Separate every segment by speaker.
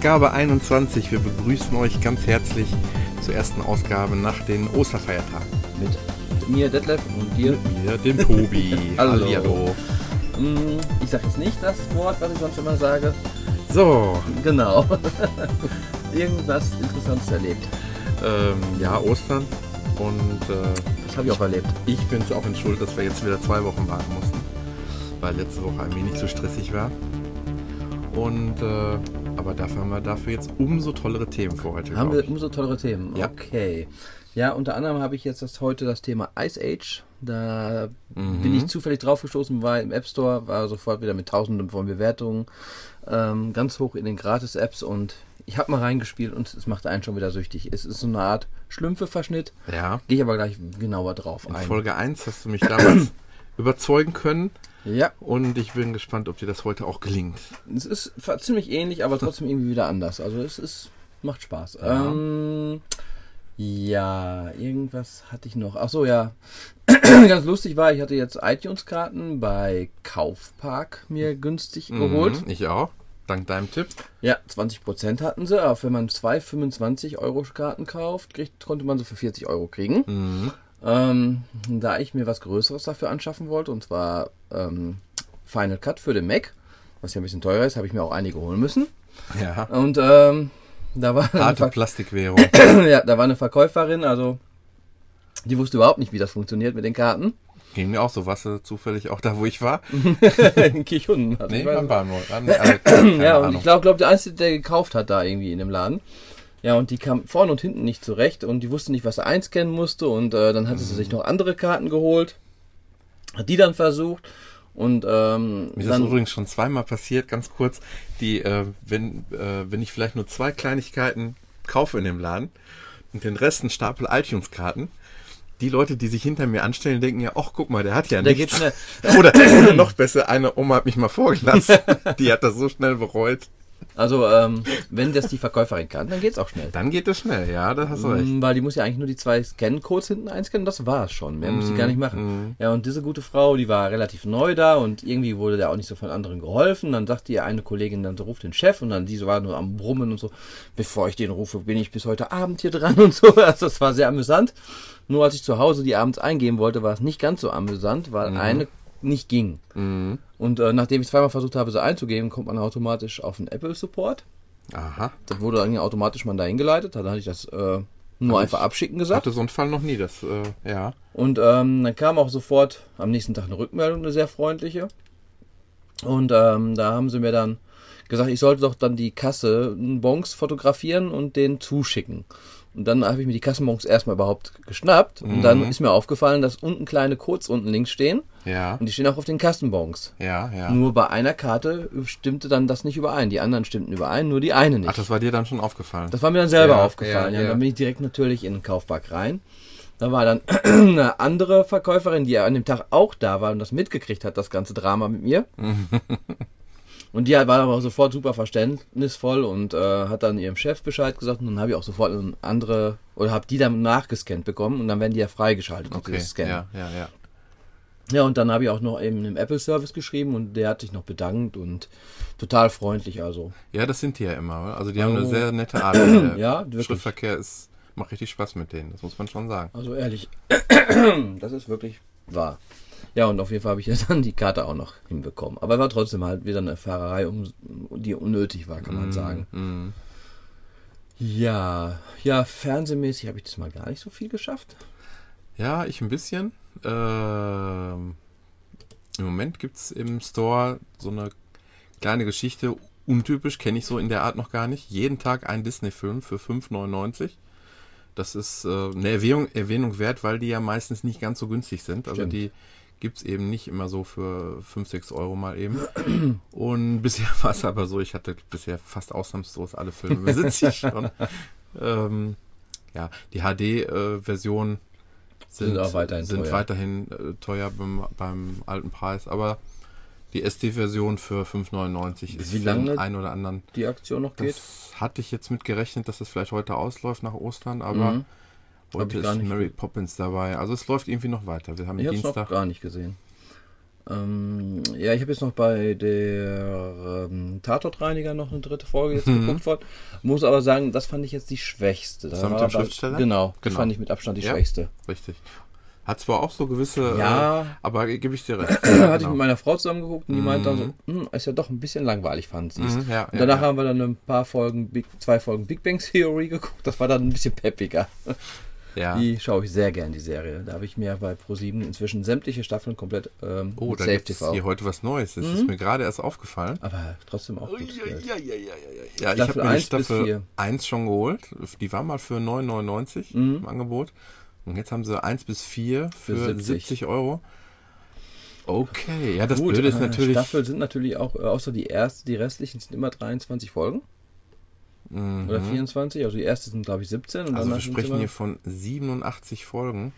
Speaker 1: Ausgabe 21. Wir begrüßen euch ganz herzlich zur ersten Ausgabe nach den Osterfeiertagen.
Speaker 2: Mit mir, Detlef, und dir.
Speaker 1: Mit mir, dem Tobi.
Speaker 2: Hallo.
Speaker 1: Hallihallo.
Speaker 2: Mm, Ich sage jetzt nicht das Wort, was ich sonst immer sage.
Speaker 1: So,
Speaker 2: Genau. Irgendwas Interessantes erlebt.
Speaker 1: ähm, ja, Ostern. Und äh,
Speaker 2: Das habe ich auch erlebt.
Speaker 1: ich bin auch in Schuld, dass wir jetzt wieder zwei Wochen warten mussten. Weil letzte Woche ein wenig zu stressig war. Und, äh, aber dafür haben wir dafür jetzt umso tollere Themen für heute.
Speaker 2: Haben wir umso tollere Themen.
Speaker 1: Ja.
Speaker 2: Okay. Ja, unter anderem habe ich jetzt das, heute das Thema Ice Age. Da
Speaker 1: Mhm.
Speaker 2: bin ich zufällig draufgestoßen, war im App Store, war sofort wieder mit tausenden von Bewertungen. Ähm, ganz hoch in den Gratis-Apps und ich habe mal reingespielt und es macht einen schon wieder süchtig. Es ist so eine Art Schlümpfe-Verschnitt.
Speaker 1: Ja,
Speaker 2: Gehe ich aber gleich genauer drauf
Speaker 1: in
Speaker 2: ein.
Speaker 1: Folge 1 hast du mich damals überzeugen können.
Speaker 2: Ja,
Speaker 1: Und ich bin gespannt, ob dir das heute auch gelingt.
Speaker 2: es ist ziemlich ähnlich, aber trotzdem irgendwie wieder anders. Also es ist, macht Spaß.
Speaker 1: Ja.
Speaker 2: Ähm, ja, irgendwas hatte ich noch. Ach so, ja. Ganz lustig war, ich hatte jetzt iTunes-Karten bei Kaufpark mir günstig geholt.
Speaker 1: Mhm, ich auch. Dank deinem Tipp.
Speaker 2: Ja, 20% hatten sie, aber wenn man zwei 25 Euro Karten kauft, kriegt, konnte man sie für 40 Euro kriegen.
Speaker 1: Mhm.
Speaker 2: Ähm, da ich mir was Größeres dafür anschaffen wollte, und zwar ähm, Final Cut für den Mac, was ja ein bisschen teurer ist, habe ich mir auch einige holen müssen.
Speaker 1: Ja.
Speaker 2: Und ähm, da war
Speaker 1: Harte Plastikwährung.
Speaker 2: ja, da war eine Verkäuferin, also die wusste überhaupt nicht, wie das funktioniert mit den Karten.
Speaker 1: Ging mir auch so. Du zufällig auch da, wo ich war?
Speaker 2: in Kirchhunden. Also
Speaker 1: Nee, beim Bahnhof.
Speaker 2: Ja, und
Speaker 1: Ahnung.
Speaker 2: ich glaube, glaub, der Einzige, der gekauft hat da irgendwie in dem Laden. Ja, und die kam vorne und hinten nicht zurecht und die wusste nicht, was sie einscannen musste und äh, dann hatte sie sich noch andere Karten geholt, hat die dann versucht und ähm,
Speaker 1: Mir ist das übrigens schon zweimal passiert, ganz kurz, die, äh, wenn, äh, wenn ich vielleicht nur zwei Kleinigkeiten kaufe in dem Laden und den Rest einen Stapel iTunes-Karten, die Leute, die sich hinter mir anstellen, denken ja, ach, guck mal, der hat ja
Speaker 2: Der
Speaker 1: nichts.
Speaker 2: geht schnell.
Speaker 1: Oder, oder noch besser, eine Oma hat mich mal vorgelassen. Die hat das so schnell bereut.
Speaker 2: also ähm, wenn das die Verkäuferin kann, dann geht's auch schnell.
Speaker 1: Dann geht es schnell, ja, da hast du recht.
Speaker 2: Mm, Weil die muss ja eigentlich nur die zwei Scan-Codes hinten einscannen, das war's schon. Mehr muss sie gar nicht
Speaker 1: Mm,
Speaker 2: machen. Ja, und diese gute Frau, die war relativ neu da und irgendwie wurde der auch nicht so von anderen geholfen. Dann sagte ihr eine Kollegin, dann ruft den Chef und dann diese war nur am Brummen und so. Bevor ich den rufe, bin ich bis heute Abend hier dran und so. Also das war sehr amüsant. Nur als ich zu Hause die abends eingeben wollte, war es nicht ganz so amüsant, weil eine nicht ging.
Speaker 1: Mhm.
Speaker 2: Und äh, nachdem ich zweimal versucht habe, sie einzugeben, kommt man automatisch auf den Apple Support.
Speaker 1: Aha.
Speaker 2: Das wurde dann automatisch mal dahin geleitet. Dann hatte ich das äh, nur
Speaker 1: Hab
Speaker 2: einfach abschicken gesagt.
Speaker 1: Hatte so einen Fall noch nie, das, äh, ja.
Speaker 2: Und ähm, dann kam auch sofort am nächsten Tag eine Rückmeldung, eine sehr freundliche. Und ähm, da haben sie mir dann gesagt, ich sollte doch dann die Kasse Bonks fotografieren und den zuschicken. Und dann habe ich mir die Kassenbons erstmal überhaupt geschnappt. Und dann ist mir aufgefallen, dass unten kleine Codes unten links stehen.
Speaker 1: Ja,
Speaker 2: Und die stehen auch auf den Kassenbons.
Speaker 1: ja, ja.
Speaker 2: Nur bei einer Karte stimmte dann das nicht überein. Die anderen stimmten überein, nur die eine nicht.
Speaker 1: Ach, das war dir dann schon aufgefallen.
Speaker 2: Das war mir dann selber
Speaker 1: Ja,
Speaker 2: aufgefallen.
Speaker 1: ja,
Speaker 2: Ja,
Speaker 1: ja.
Speaker 2: Dann bin ich direkt natürlich in den Kaufpark rein. Da war dann eine andere Verkäuferin, die an dem Tag auch da war und das mitgekriegt hat, das ganze Drama mit mir. und die war aber sofort super verständnisvoll und äh, hat dann ihrem Chef Bescheid gesagt und dann habe ich auch sofort eine andere oder habe die dann nachgescannt bekommen und dann werden die ja freigeschaltet,
Speaker 1: okay,
Speaker 2: dieses Scan.
Speaker 1: ja, ja, ja.
Speaker 2: Ja, und dann habe ich auch noch eben im Apple Service geschrieben und der hat sich noch bedankt und total freundlich, also.
Speaker 1: Ja, das sind die ja immer. Also die haben eine
Speaker 2: Oh.
Speaker 1: sehr nette Art.
Speaker 2: Ja, wirklich.
Speaker 1: Schriftverkehr ist, macht richtig Spaß mit denen, das muss man schon sagen.
Speaker 2: Also ehrlich, das ist wirklich wahr. Ja, und auf jeden Fall habe ich jetzt dann die Karte auch noch hinbekommen. Aber war trotzdem halt wieder eine Fahrerei, um, die unnötig war, kann man sagen.
Speaker 1: Mhm.
Speaker 2: Ja, ja, fernsehmäßig habe ich das mal gar nicht so viel geschafft.
Speaker 1: Ja, ich ein bisschen. Ähm, Im Moment gibt's im Store so eine kleine Geschichte, untypisch, kenne ich so in der Art noch gar nicht. Jeden Tag ein Disney-Film für 5,99. Das ist äh, eine Erwähnung, Erwähnung wert, weil die ja meistens nicht ganz so günstig sind. Also
Speaker 2: Stimmt.
Speaker 1: Die gibt's eben nicht immer so für 5, 6 Euro mal eben. Und bisher war es aber so, ich hatte bisher fast ausnahmslos alle Filme besitze ich schon. ähm, ja, die HD-Version sind,
Speaker 2: Sind auch weiterhin
Speaker 1: sind
Speaker 2: teuer.
Speaker 1: weiterhin äh, teuer beim, beim alten Preis, aber Die SD-Version für 5,99 ist
Speaker 2: Wie lange
Speaker 1: einen oder anderen.
Speaker 2: Die Aktion noch geht.
Speaker 1: Das hatte ich jetzt mit gerechnet, dass das vielleicht heute ausläuft nach Ostern, aber
Speaker 2: Mhm.
Speaker 1: Heute ist
Speaker 2: nicht
Speaker 1: Mary Poppins dabei. Also es läuft irgendwie noch weiter. Wir haben
Speaker 2: Ich es noch
Speaker 1: Dienstag.
Speaker 2: gar nicht gesehen. Ähm, ja, ich habe jetzt noch bei der ähm, Tatortreiniger noch eine dritte Folge jetzt
Speaker 1: Mhm.
Speaker 2: geguckt worden. Muss aber sagen, das fand ich jetzt die schwächste. Da
Speaker 1: Das war mit dem Schriftsteller?
Speaker 2: Genau,
Speaker 1: Genau.
Speaker 2: fand ich mit Abstand die
Speaker 1: Ja.
Speaker 2: schwächste.
Speaker 1: Richtig. Hat zwar auch so gewisse,
Speaker 2: Ja.
Speaker 1: äh, aber gebe ich dir recht.
Speaker 2: Hatte ich mit meiner Frau zusammen geguckt und die meinte dann
Speaker 1: Mhm.
Speaker 2: so, hm, ist ja doch ein bisschen langweilig, fand sie es.
Speaker 1: Mhm, ja,
Speaker 2: und
Speaker 1: ja,
Speaker 2: danach
Speaker 1: ja.
Speaker 2: haben wir dann ein paar Folgen, Big, zwei Folgen Big Bang Theory geguckt. Das war dann ein bisschen peppiger.
Speaker 1: Ja.
Speaker 2: Die schaue ich sehr gern, die Serie. Da habe ich mir bei Pro7 inzwischen sämtliche Staffeln komplett ähm,
Speaker 1: Oh, da gibt es hier heute was Neues. Das
Speaker 2: Mhm.
Speaker 1: ist mir gerade erst aufgefallen.
Speaker 2: Aber trotzdem auch gutes Geld.
Speaker 1: Ja, ja, ich
Speaker 2: Staffel
Speaker 1: habe mir die
Speaker 2: 1 bis
Speaker 1: Staffel
Speaker 2: 4.
Speaker 1: 1 schon geholt. Die war mal für 9,99
Speaker 2: Mhm.
Speaker 1: im Angebot. Und jetzt haben sie 1 bis 4 für,
Speaker 2: Für
Speaker 1: 70.
Speaker 2: 70
Speaker 1: Euro. Okay, ja, das
Speaker 2: Gut,
Speaker 1: Blöde ist
Speaker 2: äh,
Speaker 1: natürlich.
Speaker 2: Staffeln sind natürlich auch, äh, außer die erste, die restlichen sind immer 23 Folgen.
Speaker 1: Mhm.
Speaker 2: Oder 24. Also die erste sind, glaube ich, 17. Und
Speaker 1: Also wir sprechen hier von 87 Folgen.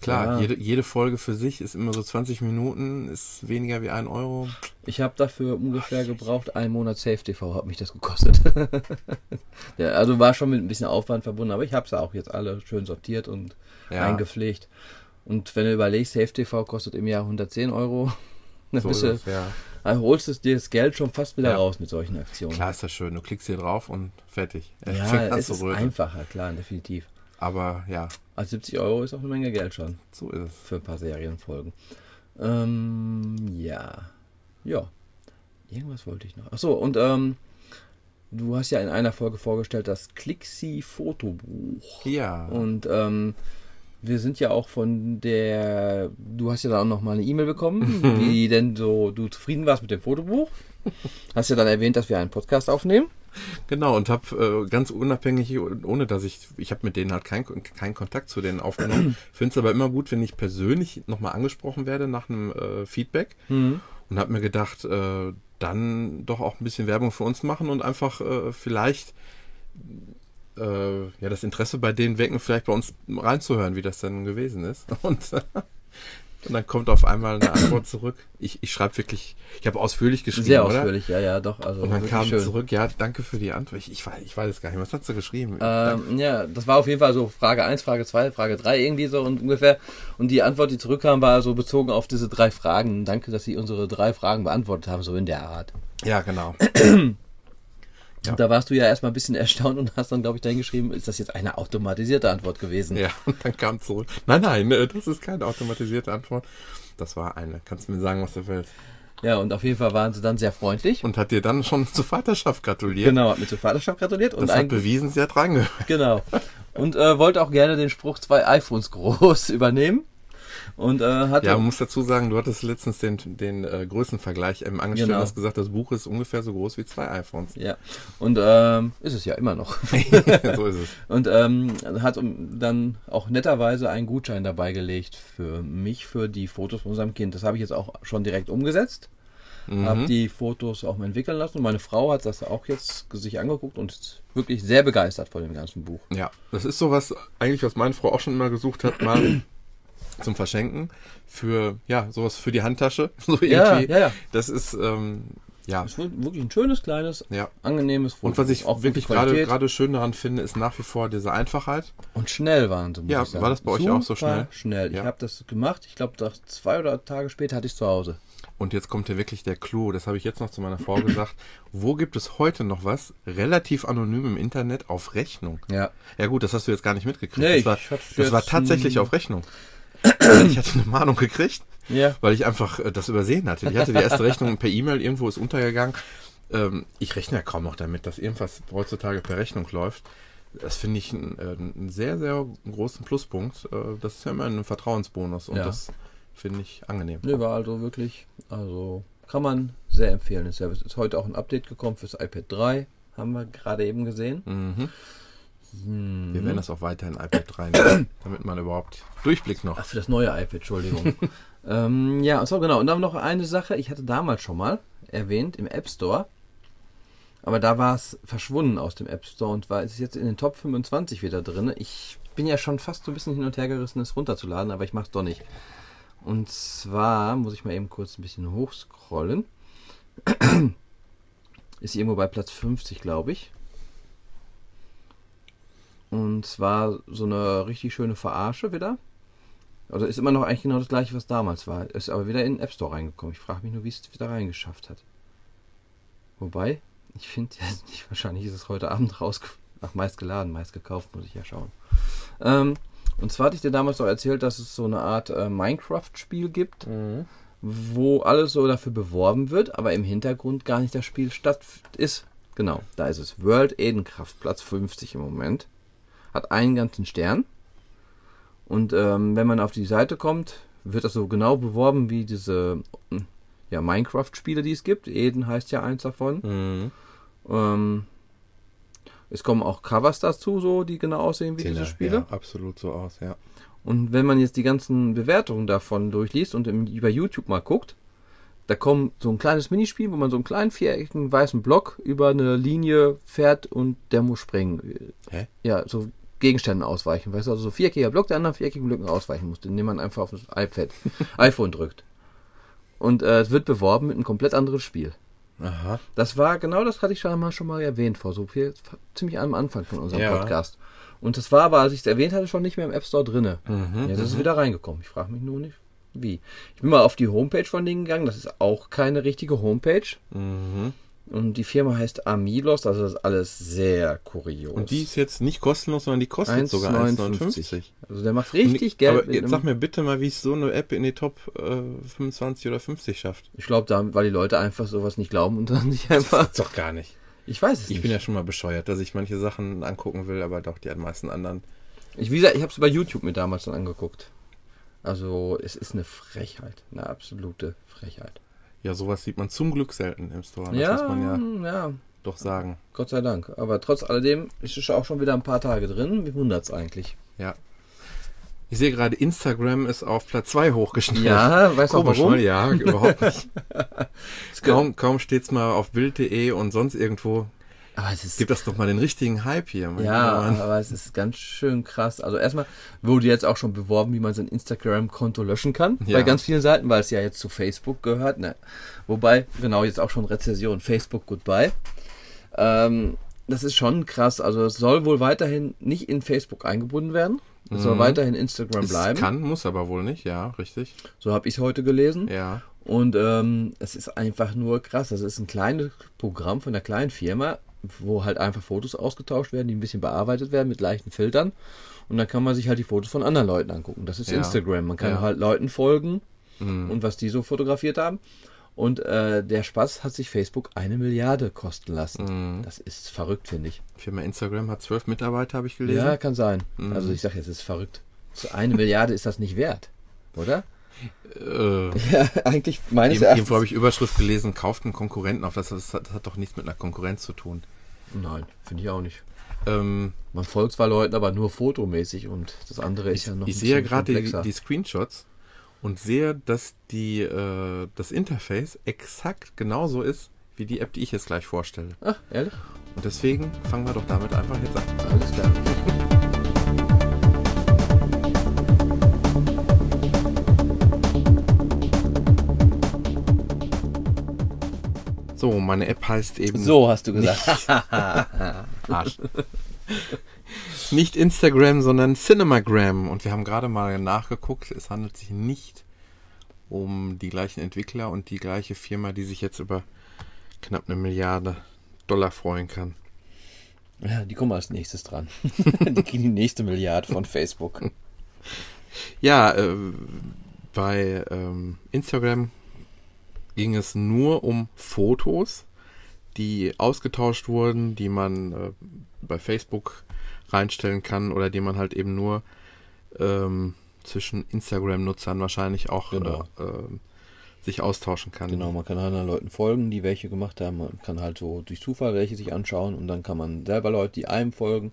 Speaker 1: Klar,
Speaker 2: Ja.
Speaker 1: jede, jede Folge für sich ist immer so 20 Minuten, ist weniger wie ein Euro.
Speaker 2: Ich habe dafür ungefähr gebraucht, einen Monat Safe TV hat mich das gekostet. ja, also war schon mit ein bisschen Aufwand verbunden, aber ich habe es auch jetzt alle schön sortiert und
Speaker 1: Ja.
Speaker 2: eingepflegt. Und wenn du überlegst, Safe TV kostet im Jahr 110 Euro, dann
Speaker 1: So
Speaker 2: bist
Speaker 1: ist
Speaker 2: du,
Speaker 1: ja.
Speaker 2: Dann holst du dir das Geld schon fast wieder
Speaker 1: Ja.
Speaker 2: raus mit solchen Aktionen.
Speaker 1: Klar ist das schön. Du klickst hier drauf und fertig. Er
Speaker 2: Ja, es ist einfacher, klar, definitiv.
Speaker 1: Aber ja,
Speaker 2: Also 70 Euro ist auch eine Menge Geld schon
Speaker 1: so ist es.
Speaker 2: für ein paar Serienfolgen. Ähm, ja. Ja. Irgendwas wollte ich noch. Achso, und ähm, du hast ja in einer Folge vorgestellt das Clixi Fotobuch.
Speaker 1: Ja.
Speaker 2: Und ähm, wir sind ja auch von der, du hast ja dann auch noch mal eine E-Mail bekommen, wie denn so du zufrieden warst mit dem Fotobuch. Hast ja dann erwähnt, dass wir einen Podcast aufnehmen.
Speaker 1: Genau, und habe äh, ganz unabhängig, ohne dass ich, ich habe mit denen halt keinen keinen Kontakt zu denen aufgenommen. Finde es aber immer gut, wenn ich persönlich nochmal angesprochen werde nach einem äh, Feedback. Und habe mir gedacht, äh, dann doch auch ein bisschen Werbung für uns machen und einfach äh, vielleicht äh, ja das Interesse bei denen wecken, vielleicht bei uns reinzuhören, wie das dann gewesen ist. Und, und dann kommt auf einmal eine Antwort zurück. Ich, ich schreibe wirklich, ich habe ausführlich geschrieben,
Speaker 2: Sehr
Speaker 1: oder?
Speaker 2: ausführlich, ja, ja, doch. Also
Speaker 1: Und dann kam
Speaker 2: schön.
Speaker 1: zurück, ja, danke für die Antwort. Ich, ich, weiß, ich weiß es gar nicht, was hast du geschrieben?
Speaker 2: Ähm, ja, das war auf jeden Fall so Frage 1, Frage 2, Frage 3 irgendwie so und ungefähr. Und die Antwort, die zurückkam, war so bezogen auf diese drei Fragen. Danke, dass Sie unsere drei Fragen beantwortet haben, so in der Art.
Speaker 1: ja, genau. Ja.
Speaker 2: Und da warst du ja erstmal ein bisschen erstaunt und hast dann, glaube ich, dahin geschrieben, ist das jetzt eine automatisierte Antwort gewesen?
Speaker 1: Ja, und dann kam zurück. Nein, nein, äh, das ist keine automatisierte Antwort. Das war eine. Kannst du mir sagen, was du willst?
Speaker 2: Ja, und auf jeden Fall waren sie dann sehr freundlich.
Speaker 1: Und hat dir dann schon zur Vaterschaft gratuliert.
Speaker 2: Genau, hat mir zur Vaterschaft gratuliert. und
Speaker 1: Das hat bewiesen, sie hat reingehört.
Speaker 2: genau. Und äh, wollte auch gerne den Spruch zwei iPhones groß übernehmen. Und äh, hatte
Speaker 1: Ja, man muss dazu sagen, du hattest letztens den, den äh, Größenvergleich ähm, angestellt
Speaker 2: Genau.
Speaker 1: hast gesagt, das Buch ist ungefähr so groß wie zwei iPhones.
Speaker 2: ja. Und ähm, ist es ja immer noch.
Speaker 1: so ist es.
Speaker 2: Und ähm, hat dann auch netterweise einen Gutschein dabei gelegt für mich, für die Fotos von unserem Kind. Das habe ich jetzt auch schon direkt umgesetzt. Habe die Fotos auch mal entwickeln lassen. Und meine Frau hat das auch jetzt sich angeguckt und ist wirklich sehr begeistert von dem ganzen Buch.
Speaker 1: Ja, das ist sowas, eigentlich, was meine Frau auch schon immer gesucht hat, mal zum Verschenken. Für, ja, sowas für die Handtasche. So
Speaker 2: Ja,
Speaker 1: irgendwie.
Speaker 2: ja, ja.
Speaker 1: Das ist, ähm, ja.
Speaker 2: Es ist wirklich ein schönes, kleines,
Speaker 1: Ja.
Speaker 2: angenehmes Foto.
Speaker 1: Und was ich
Speaker 2: auch
Speaker 1: wirklich gerade schön daran finde, ist nach wie vor diese Einfachheit.
Speaker 2: Und schnell waren sie,
Speaker 1: Ja, war das bei euch auch so
Speaker 2: Super
Speaker 1: schnell?
Speaker 2: schnell.
Speaker 1: Ja.
Speaker 2: Ich habe das gemacht. Ich glaube, zwei oder Tage später hatte ich es zu Hause.
Speaker 1: Und jetzt kommt ja wirklich der Clou, das habe ich jetzt noch zu meiner Frau gesagt. Wo gibt es heute noch was relativ anonym im Internet auf Rechnung?
Speaker 2: Ja.
Speaker 1: Ja gut, das hast du jetzt gar nicht mitgekriegt.
Speaker 2: Nee,
Speaker 1: das war, das war tatsächlich auf Rechnung. Ich hatte eine Mahnung gekriegt,
Speaker 2: Ja.
Speaker 1: weil ich einfach äh, das übersehen hatte. Ich hatte die erste Rechnung per E-Mail, irgendwo ist untergegangen. Ähm, ich rechne ja kaum noch damit, dass irgendwas heutzutage per Rechnung läuft. Das finde ich einen, äh, sehr, sehr großen Pluspunkt. Äh, das ist ja immer ein Vertrauensbonus und
Speaker 2: Ja.
Speaker 1: das finde ich angenehm.
Speaker 2: Nee, war also wirklich, also kann man sehr empfehlen. Es ist ist heute auch ein Update gekommen fürs iPad 3, haben wir gerade eben gesehen.
Speaker 1: Mhm.
Speaker 2: Hm.
Speaker 1: Wir werden das auch weiter in iPad 3 nehmen, damit man überhaupt Durchblick noch.
Speaker 2: Ach, für das neue iPad, Entschuldigung. ähm, ja, so genau. Und dann noch eine Sache, ich hatte damals schon mal erwähnt im App Store, aber da war es verschwunden aus dem App Store und war es ist jetzt in den Top 25 wieder drin. Ich bin ja schon fast so ein bisschen hin und her gerissen, es runterzuladen, aber ich mache es doch nicht. Und zwar muss ich mal eben kurz ein bisschen hochscrollen. Ist irgendwo bei Platz 50, glaube ich. Und zwar so eine richtig schöne Verarsche wieder. Also ist immer noch eigentlich genau das gleiche, was damals war. Ist aber wieder in den App Store reingekommen. Ich frage mich nur, wie es wieder reingeschafft hat. Wobei, ich finde ja nicht, wahrscheinlich ist es heute Abend raus, ach, meist geladen, meist gekauft, muss ich ja schauen. Ähm, und zwar hatte ich dir damals auch erzählt, dass es so eine Art äh, Minecraft-Spiel gibt, wo alles so dafür beworben wird, aber im Hintergrund gar nicht das Spiel statt ist. Genau, da ist es. World Edenkraft, Platz 50 im Moment. Hat einen ganzen Stern. Und ähm, wenn man auf die Seite kommt, wird das so genau beworben wie diese hm, ja, Minecraft-Spiele, die es gibt. Eden heißt ja eins davon.
Speaker 1: Mhm.
Speaker 2: Ähm, es kommen auch Covers dazu, so die genau aussehen wie
Speaker 1: Sehen
Speaker 2: diese Spiele.
Speaker 1: Ja, absolut so aus, ja.
Speaker 2: Und wenn man jetzt die ganzen Bewertungen davon durchliest und im, über YouTube mal guckt, da kommt so ein kleines Minispiel, wo man so einen kleinen viereckigen weißen Block über eine Linie fährt und der muss springen.
Speaker 1: Hä?
Speaker 2: Ja, so Gegenständen ausweichen, weißt du, also so viereckiger Block, der anderen viereckigen Blöcken ausweichen muss, indem man einfach auf das iPad, iPhone drückt. Und äh, es wird beworben mit einem komplett anderes Spiel.
Speaker 1: Aha.
Speaker 2: Das war genau das hatte ich schon mal, schon mal erwähnt vor so viel, ziemlich am Anfang von unserem
Speaker 1: Ja.
Speaker 2: Podcast. Und das war aber, als ich es erwähnt hatte, schon nicht mehr im App Store drinne.
Speaker 1: Mhm,
Speaker 2: Jetzt ist es wieder reingekommen. Ich frage mich nur nicht, wie. Ich bin mal auf die Homepage von denen gegangen. Das ist auch keine richtige Homepage.
Speaker 1: Mhm.
Speaker 2: Und die Firma heißt Amilos. Also das ist alles sehr kurios.
Speaker 1: Und die ist jetzt nicht kostenlos, sondern die kostet sogar 1,59.
Speaker 2: Also der macht richtig
Speaker 1: Und-
Speaker 2: Geld.
Speaker 1: Aber jetzt sag mir bitte mal, wie es so eine App in die Top äh, 25 oder 50 schafft.
Speaker 2: ich glaube, da, weil die Leute einfach sowas nicht glauben und dann nicht einfach.
Speaker 1: Doch gar nicht.
Speaker 2: Ich weiß es
Speaker 1: Ich
Speaker 2: nicht.
Speaker 1: bin ja schon mal bescheuert, dass ich manche Sachen angucken will, aber doch die meisten anderen.
Speaker 2: Ich, wie gesagt, ich habe es bei YouTube mir damals dann angeguckt. Also es ist eine Frechheit, eine absolute Frechheit.
Speaker 1: Ja, sowas sieht man zum Glück selten im Store. Das
Speaker 2: ja,
Speaker 1: muss man ja
Speaker 2: ja,
Speaker 1: doch sagen.
Speaker 2: Gott sei Dank. Aber trotz alledem ist es auch schon wieder ein paar Tage drin. Wie wundert's eigentlich?
Speaker 1: Ja. Ich sehe gerade, Instagram ist auf Platz 2 hochgeschnellt.
Speaker 2: Ja, weißt du auch
Speaker 1: Komisch,
Speaker 2: warum?
Speaker 1: ne? Ja, überhaupt nicht. kaum kaum steht's mal auf Bild.de und sonst irgendwo.
Speaker 2: Aber es ist
Speaker 1: Gibt das doch mal den richtigen Hype hier.
Speaker 2: Ja,
Speaker 1: Mann.
Speaker 2: aber es ist ganz schön krass. Also erstmal wurde jetzt auch schon beworben, wie man sein Instagram-Konto löschen kann.
Speaker 1: Ja.
Speaker 2: Bei ganz vielen Seiten, weil es ja jetzt zu Facebook gehört. Ne? Wobei, genau, jetzt auch schon Rezession. Facebook Goodbye. Ähm, das ist schon krass. Also es soll wohl weiterhin nicht in Facebook eingebunden werden. Es soll
Speaker 1: Mhm.
Speaker 2: weiterhin Instagram
Speaker 1: Es
Speaker 2: bleiben.
Speaker 1: kann, muss aber wohl nicht, ja, richtig.
Speaker 2: So habe ich es heute gelesen.
Speaker 1: Ja.
Speaker 2: Und ähm, es ist einfach nur krass. Das ist ein kleines Programm von einer kleinen Firma, wo halt einfach Fotos ausgetauscht werden, die ein bisschen bearbeitet werden mit leichten Filtern. Und dann kann man sich halt die Fotos von anderen Leuten angucken. Das ist
Speaker 1: Ja.
Speaker 2: Instagram. Man kann
Speaker 1: Ja.
Speaker 2: halt Leuten folgen
Speaker 1: Mhm.
Speaker 2: und was die so fotografiert haben. Und äh, der Spaß hat sich Facebook eine Milliarde kosten lassen.
Speaker 1: Mhm.
Speaker 2: Das ist verrückt, finde ich.
Speaker 1: Firma Instagram hat zwölf Mitarbeiter, habe ich gelesen.
Speaker 2: Ja, kann sein.
Speaker 1: Mhm.
Speaker 2: Also ich sage jetzt, es ist verrückt. So eine Milliarde ist das nicht wert, oder?
Speaker 1: Äh,
Speaker 2: Ja, eigentlich meines
Speaker 1: Irgendwo
Speaker 2: Erachtens.
Speaker 1: habe ich Überschrift gelesen, kauft einen Konkurrenten auf. Das, das, hat, das hat doch nichts mit einer Konkurrenz zu tun.
Speaker 2: Nein, finde ich auch nicht.
Speaker 1: Ähm,
Speaker 2: Man folgt zwar Leuten, aber nur fotomäßig und das andere ist ja noch
Speaker 1: ich
Speaker 2: ein
Speaker 1: sehe
Speaker 2: bisschen
Speaker 1: gerade die, die Screenshots und sehe, dass die, äh, das Interface exakt genauso ist wie die App, die ich jetzt gleich vorstelle.
Speaker 2: Ach, ehrlich?
Speaker 1: Und deswegen fangen wir doch damit einfach jetzt an.
Speaker 2: Alles klar.
Speaker 1: So, meine App heißt eben
Speaker 2: So hast du gesagt.
Speaker 1: Arsch. nicht Instagram, sondern Cinemagram. Und wir haben gerade mal nachgeguckt. Es handelt sich nicht um die gleichen Entwickler und die gleiche Firma, die sich jetzt über knapp eine Milliarde Dollar freuen kann.
Speaker 2: Ja, die kommen als nächstes dran. die kriegen die nächste Milliarde von Facebook.
Speaker 1: Ja, äh, bei ähm, Instagram ging es nur um Fotos, die ausgetauscht wurden, die man äh, bei Facebook reinstellen kann oder die man halt eben nur ähm, zwischen Instagram-Nutzern wahrscheinlich auch
Speaker 2: Genau.
Speaker 1: äh, ähm, sich austauschen kann.
Speaker 2: Genau, man kann anderen Leuten folgen, die welche gemacht haben. Man kann halt so durch Zufall welche sich anschauen und dann kann man selber Leute, die einem folgen.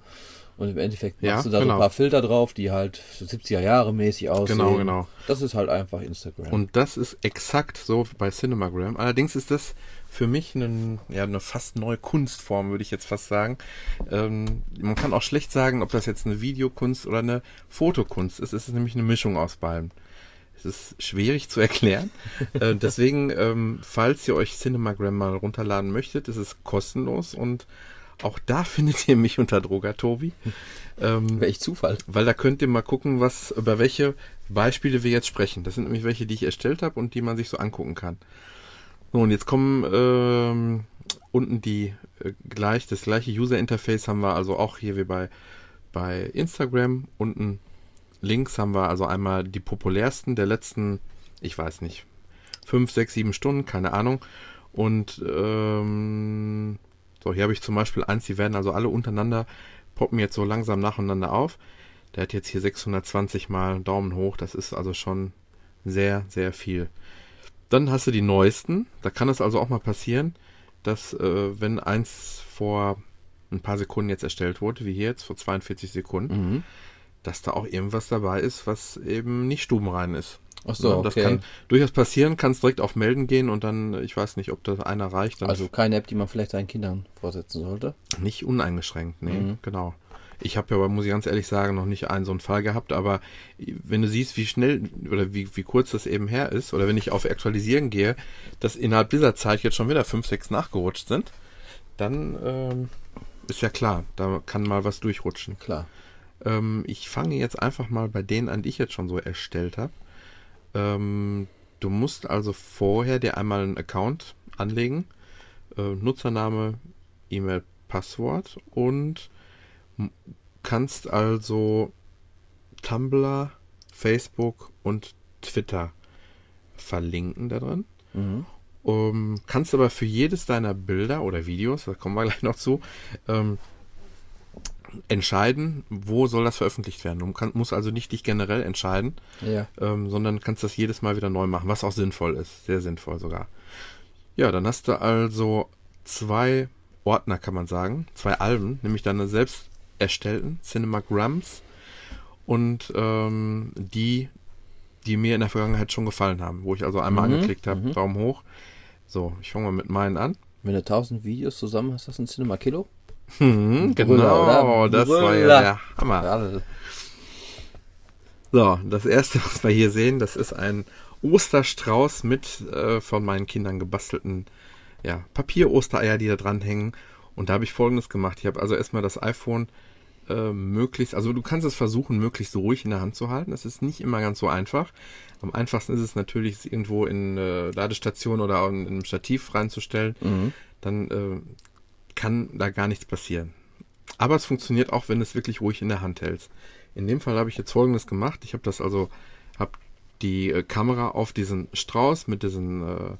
Speaker 2: Und im Endeffekt machst
Speaker 1: Ja,
Speaker 2: du da so
Speaker 1: genau.
Speaker 2: ein paar Filter drauf, die halt so 70er Jahre mäßig aussehen.
Speaker 1: Genau, genau.
Speaker 2: Das ist halt einfach Instagram.
Speaker 1: Und das ist exakt so bei Cinemagram. Allerdings ist das für mich eine, ja, eine fast neue Kunstform, würde ich jetzt fast sagen. Ähm, man kann auch schlecht sagen, ob das jetzt eine Videokunst oder eine Fotokunst ist. Es ist nämlich eine Mischung aus beiden. Es ist schwierig zu erklären. äh, deswegen, ähm, falls ihr euch Cinemagram mal runterladen möchtet, ist es kostenlos und auch da findet ihr mich unter Drogatobi.
Speaker 2: Ähm, Welch Zufall.
Speaker 1: Weil da könnt ihr mal gucken, was, über welche Beispiele wir jetzt sprechen. Das sind nämlich welche, die ich erstellt habe und die man sich so angucken kann. So, und jetzt kommen ähm, unten die äh, gleich, das gleiche User Interface haben wir also auch hier wie bei, bei Instagram. Unten links haben wir also einmal die populärsten der letzten, ich weiß nicht, fünf, sechs, sieben Stunden, keine Ahnung. Und ähm, so, hier habe ich zum Beispiel eins, die werden also alle untereinander, poppen jetzt so langsam nacheinander auf. Der hat jetzt hier 620 mal Daumen hoch, das ist also schon sehr, sehr viel. Dann hast du die neuesten, da kann es also auch mal passieren, dass äh, wenn eins vor ein paar Sekunden jetzt erstellt wurde, wie hier jetzt vor 42 Sekunden, mhm. dass da auch irgendwas dabei ist, was eben nicht stubenrein ist.
Speaker 2: Ach so,
Speaker 1: das kann durchaus passieren, kannst direkt auf Melden gehen und dann, ich weiß nicht, ob das einer reicht.
Speaker 2: also keine App, die man vielleicht seinen Kindern vorsetzen sollte?
Speaker 1: Nicht uneingeschränkt, nee, mhm. genau. Ich habe ja aber, muss ich ganz ehrlich sagen, noch nicht einen so einen Fall gehabt, aber wenn du siehst, wie schnell oder wie, wie kurz das eben her ist, oder wenn ich auf Aktualisieren gehe, dass innerhalb dieser Zeit jetzt schon wieder fünf, sechs nachgerutscht sind, dann ähm, ist ja klar, da kann mal was durchrutschen.
Speaker 2: Klar.
Speaker 1: Ähm, ich fange jetzt einfach mal bei denen an, die ich jetzt schon so erstellt habe. Ähm, du musst also vorher dir einmal einen Account anlegen. Äh, Nutzername, E-Mail, Passwort und kannst also Tumblr, Facebook und Twitter verlinken da drin. Mhm. Um, kannst aber für jedes deiner Bilder oder Videos, da kommen wir gleich noch zu, ähm, entscheiden, wo soll das veröffentlicht werden. Du kann, musst also nicht dich generell entscheiden,
Speaker 2: ja.
Speaker 1: ähm, sondern kannst das jedes Mal wieder neu machen, was auch sinnvoll ist. Sehr sinnvoll sogar. Ja, dann hast du also zwei Ordner, kann man sagen, zwei Alben, nämlich deine selbst erstellten Cinemagramms und ähm, die, die mir in der Vergangenheit schon gefallen haben, wo ich also einmal mhm, angeklickt habe, mhm. Daumen hoch. So, ich fange mal mit meinen an.
Speaker 2: Wenn du 1000 Videos zusammen hast, hast du ein Cinema Kilo?
Speaker 1: Hm, genau, das Brüller. war ja der Hammer. Ja, so, das erste, was wir hier sehen, das ist ein Osterstrauß mit äh, von meinen Kindern gebastelten ja, Papier-Ostereier, die da dran hängen. Und da habe ich folgendes gemacht. Ich habe also erstmal das iPhone äh, möglichst, also du kannst es versuchen, möglichst ruhig in der Hand zu halten. Das ist nicht immer ganz so einfach. Am einfachsten ist es natürlich, es irgendwo in äh, Ladestation oder in, in einem Stativ reinzustellen. Mhm. Dann äh, kann da gar nichts passieren. Aber es funktioniert auch, wenn es wirklich ruhig in der Hand hältst. In dem Fall habe ich jetzt folgendes gemacht. Ich habe das also, habe die äh, Kamera auf diesen Strauß mit diesen äh,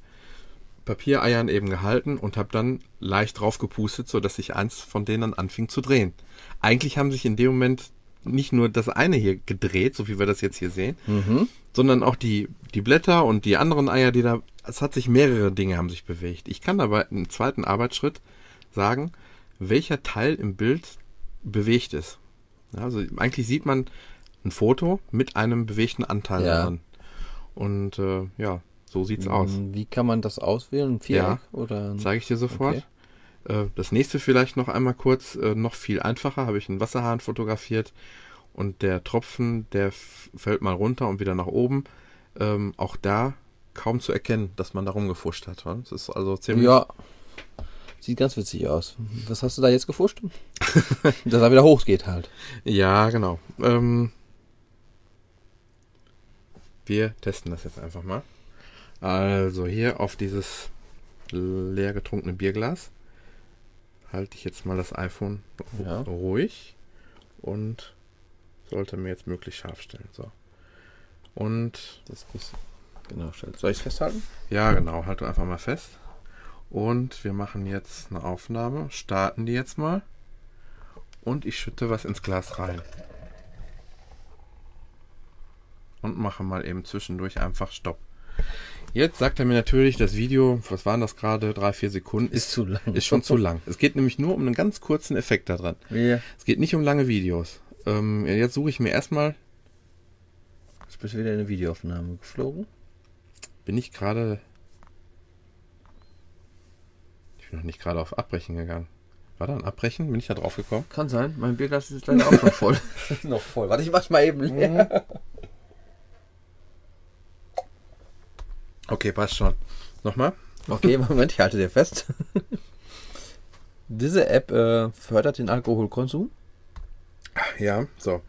Speaker 1: Papiereiern eben gehalten und habe dann leicht drauf gepustet, sodass sich eins von denen anfing zu drehen. Eigentlich haben sich in dem Moment nicht nur das eine hier gedreht, so wie wir das jetzt hier sehen, mhm. sondern auch die, die Blätter und die anderen Eier, die da, es hat sich mehrere Dinge haben sich bewegt. Ich kann aber im zweiten Arbeitsschritt sagen, welcher Teil im Bild bewegt ist. Also eigentlich sieht man ein Foto mit einem bewegten Anteil ja. daran. Und äh, ja, so sieht's aus.
Speaker 2: Hm, wie kann man das auswählen? Ein Viereck
Speaker 1: ja, oder? Zeige ich dir sofort. Okay. Äh, das nächste vielleicht noch einmal kurz, äh, noch viel einfacher, habe ich einen Wasserhahn fotografiert und der Tropfen, der fällt mal runter und wieder nach oben. Ähm, auch da kaum zu erkennen, dass man da rumgefuscht hat. Das ist also ziemlich.
Speaker 2: Ja. Sieht ganz witzig aus. Was hast du da jetzt gefuscht? Dass er wieder hochgeht halt.
Speaker 1: Ja, genau. Ähm, wir testen das jetzt einfach mal. Also hier auf dieses leer getrunkene Bierglas halte ich jetzt mal das iPhone ja. ruhig und sollte mir jetzt möglichst scharf stellen. So. Und
Speaker 2: das ist genau, soll ich es festhalten?
Speaker 1: Ja, genau, halt einfach mal fest. Und wir machen jetzt eine Aufnahme, starten die jetzt mal. Und ich schütte was ins Glas rein. Und mache mal eben zwischendurch einfach Stopp. Jetzt sagt er mir natürlich, das Video, was waren das gerade, drei, vier Sekunden,
Speaker 2: ist, ist zu lang.
Speaker 1: Ist schon zu lang. Es geht nämlich nur um einen ganz kurzen Effekt da dran.
Speaker 2: Ja.
Speaker 1: Es geht nicht um lange Videos. Ähm, jetzt suche ich mir erstmal.
Speaker 2: Jetzt bist du wieder in eine Videoaufnahme geflogen.
Speaker 1: Bin ich gerade bin noch nicht gerade auf Abbrechen gegangen. War da ein Abbrechen? Bin ich da drauf gekommen?
Speaker 2: Kann sein. Mein Bierglas ist leider auch noch voll. noch voll. Warte, ich mach's mal eben leer.
Speaker 1: Okay, passt schon. Nochmal?
Speaker 2: Okay, Moment, ich halte dir fest. Diese App äh, fördert den Alkoholkonsum.
Speaker 1: Ja, so.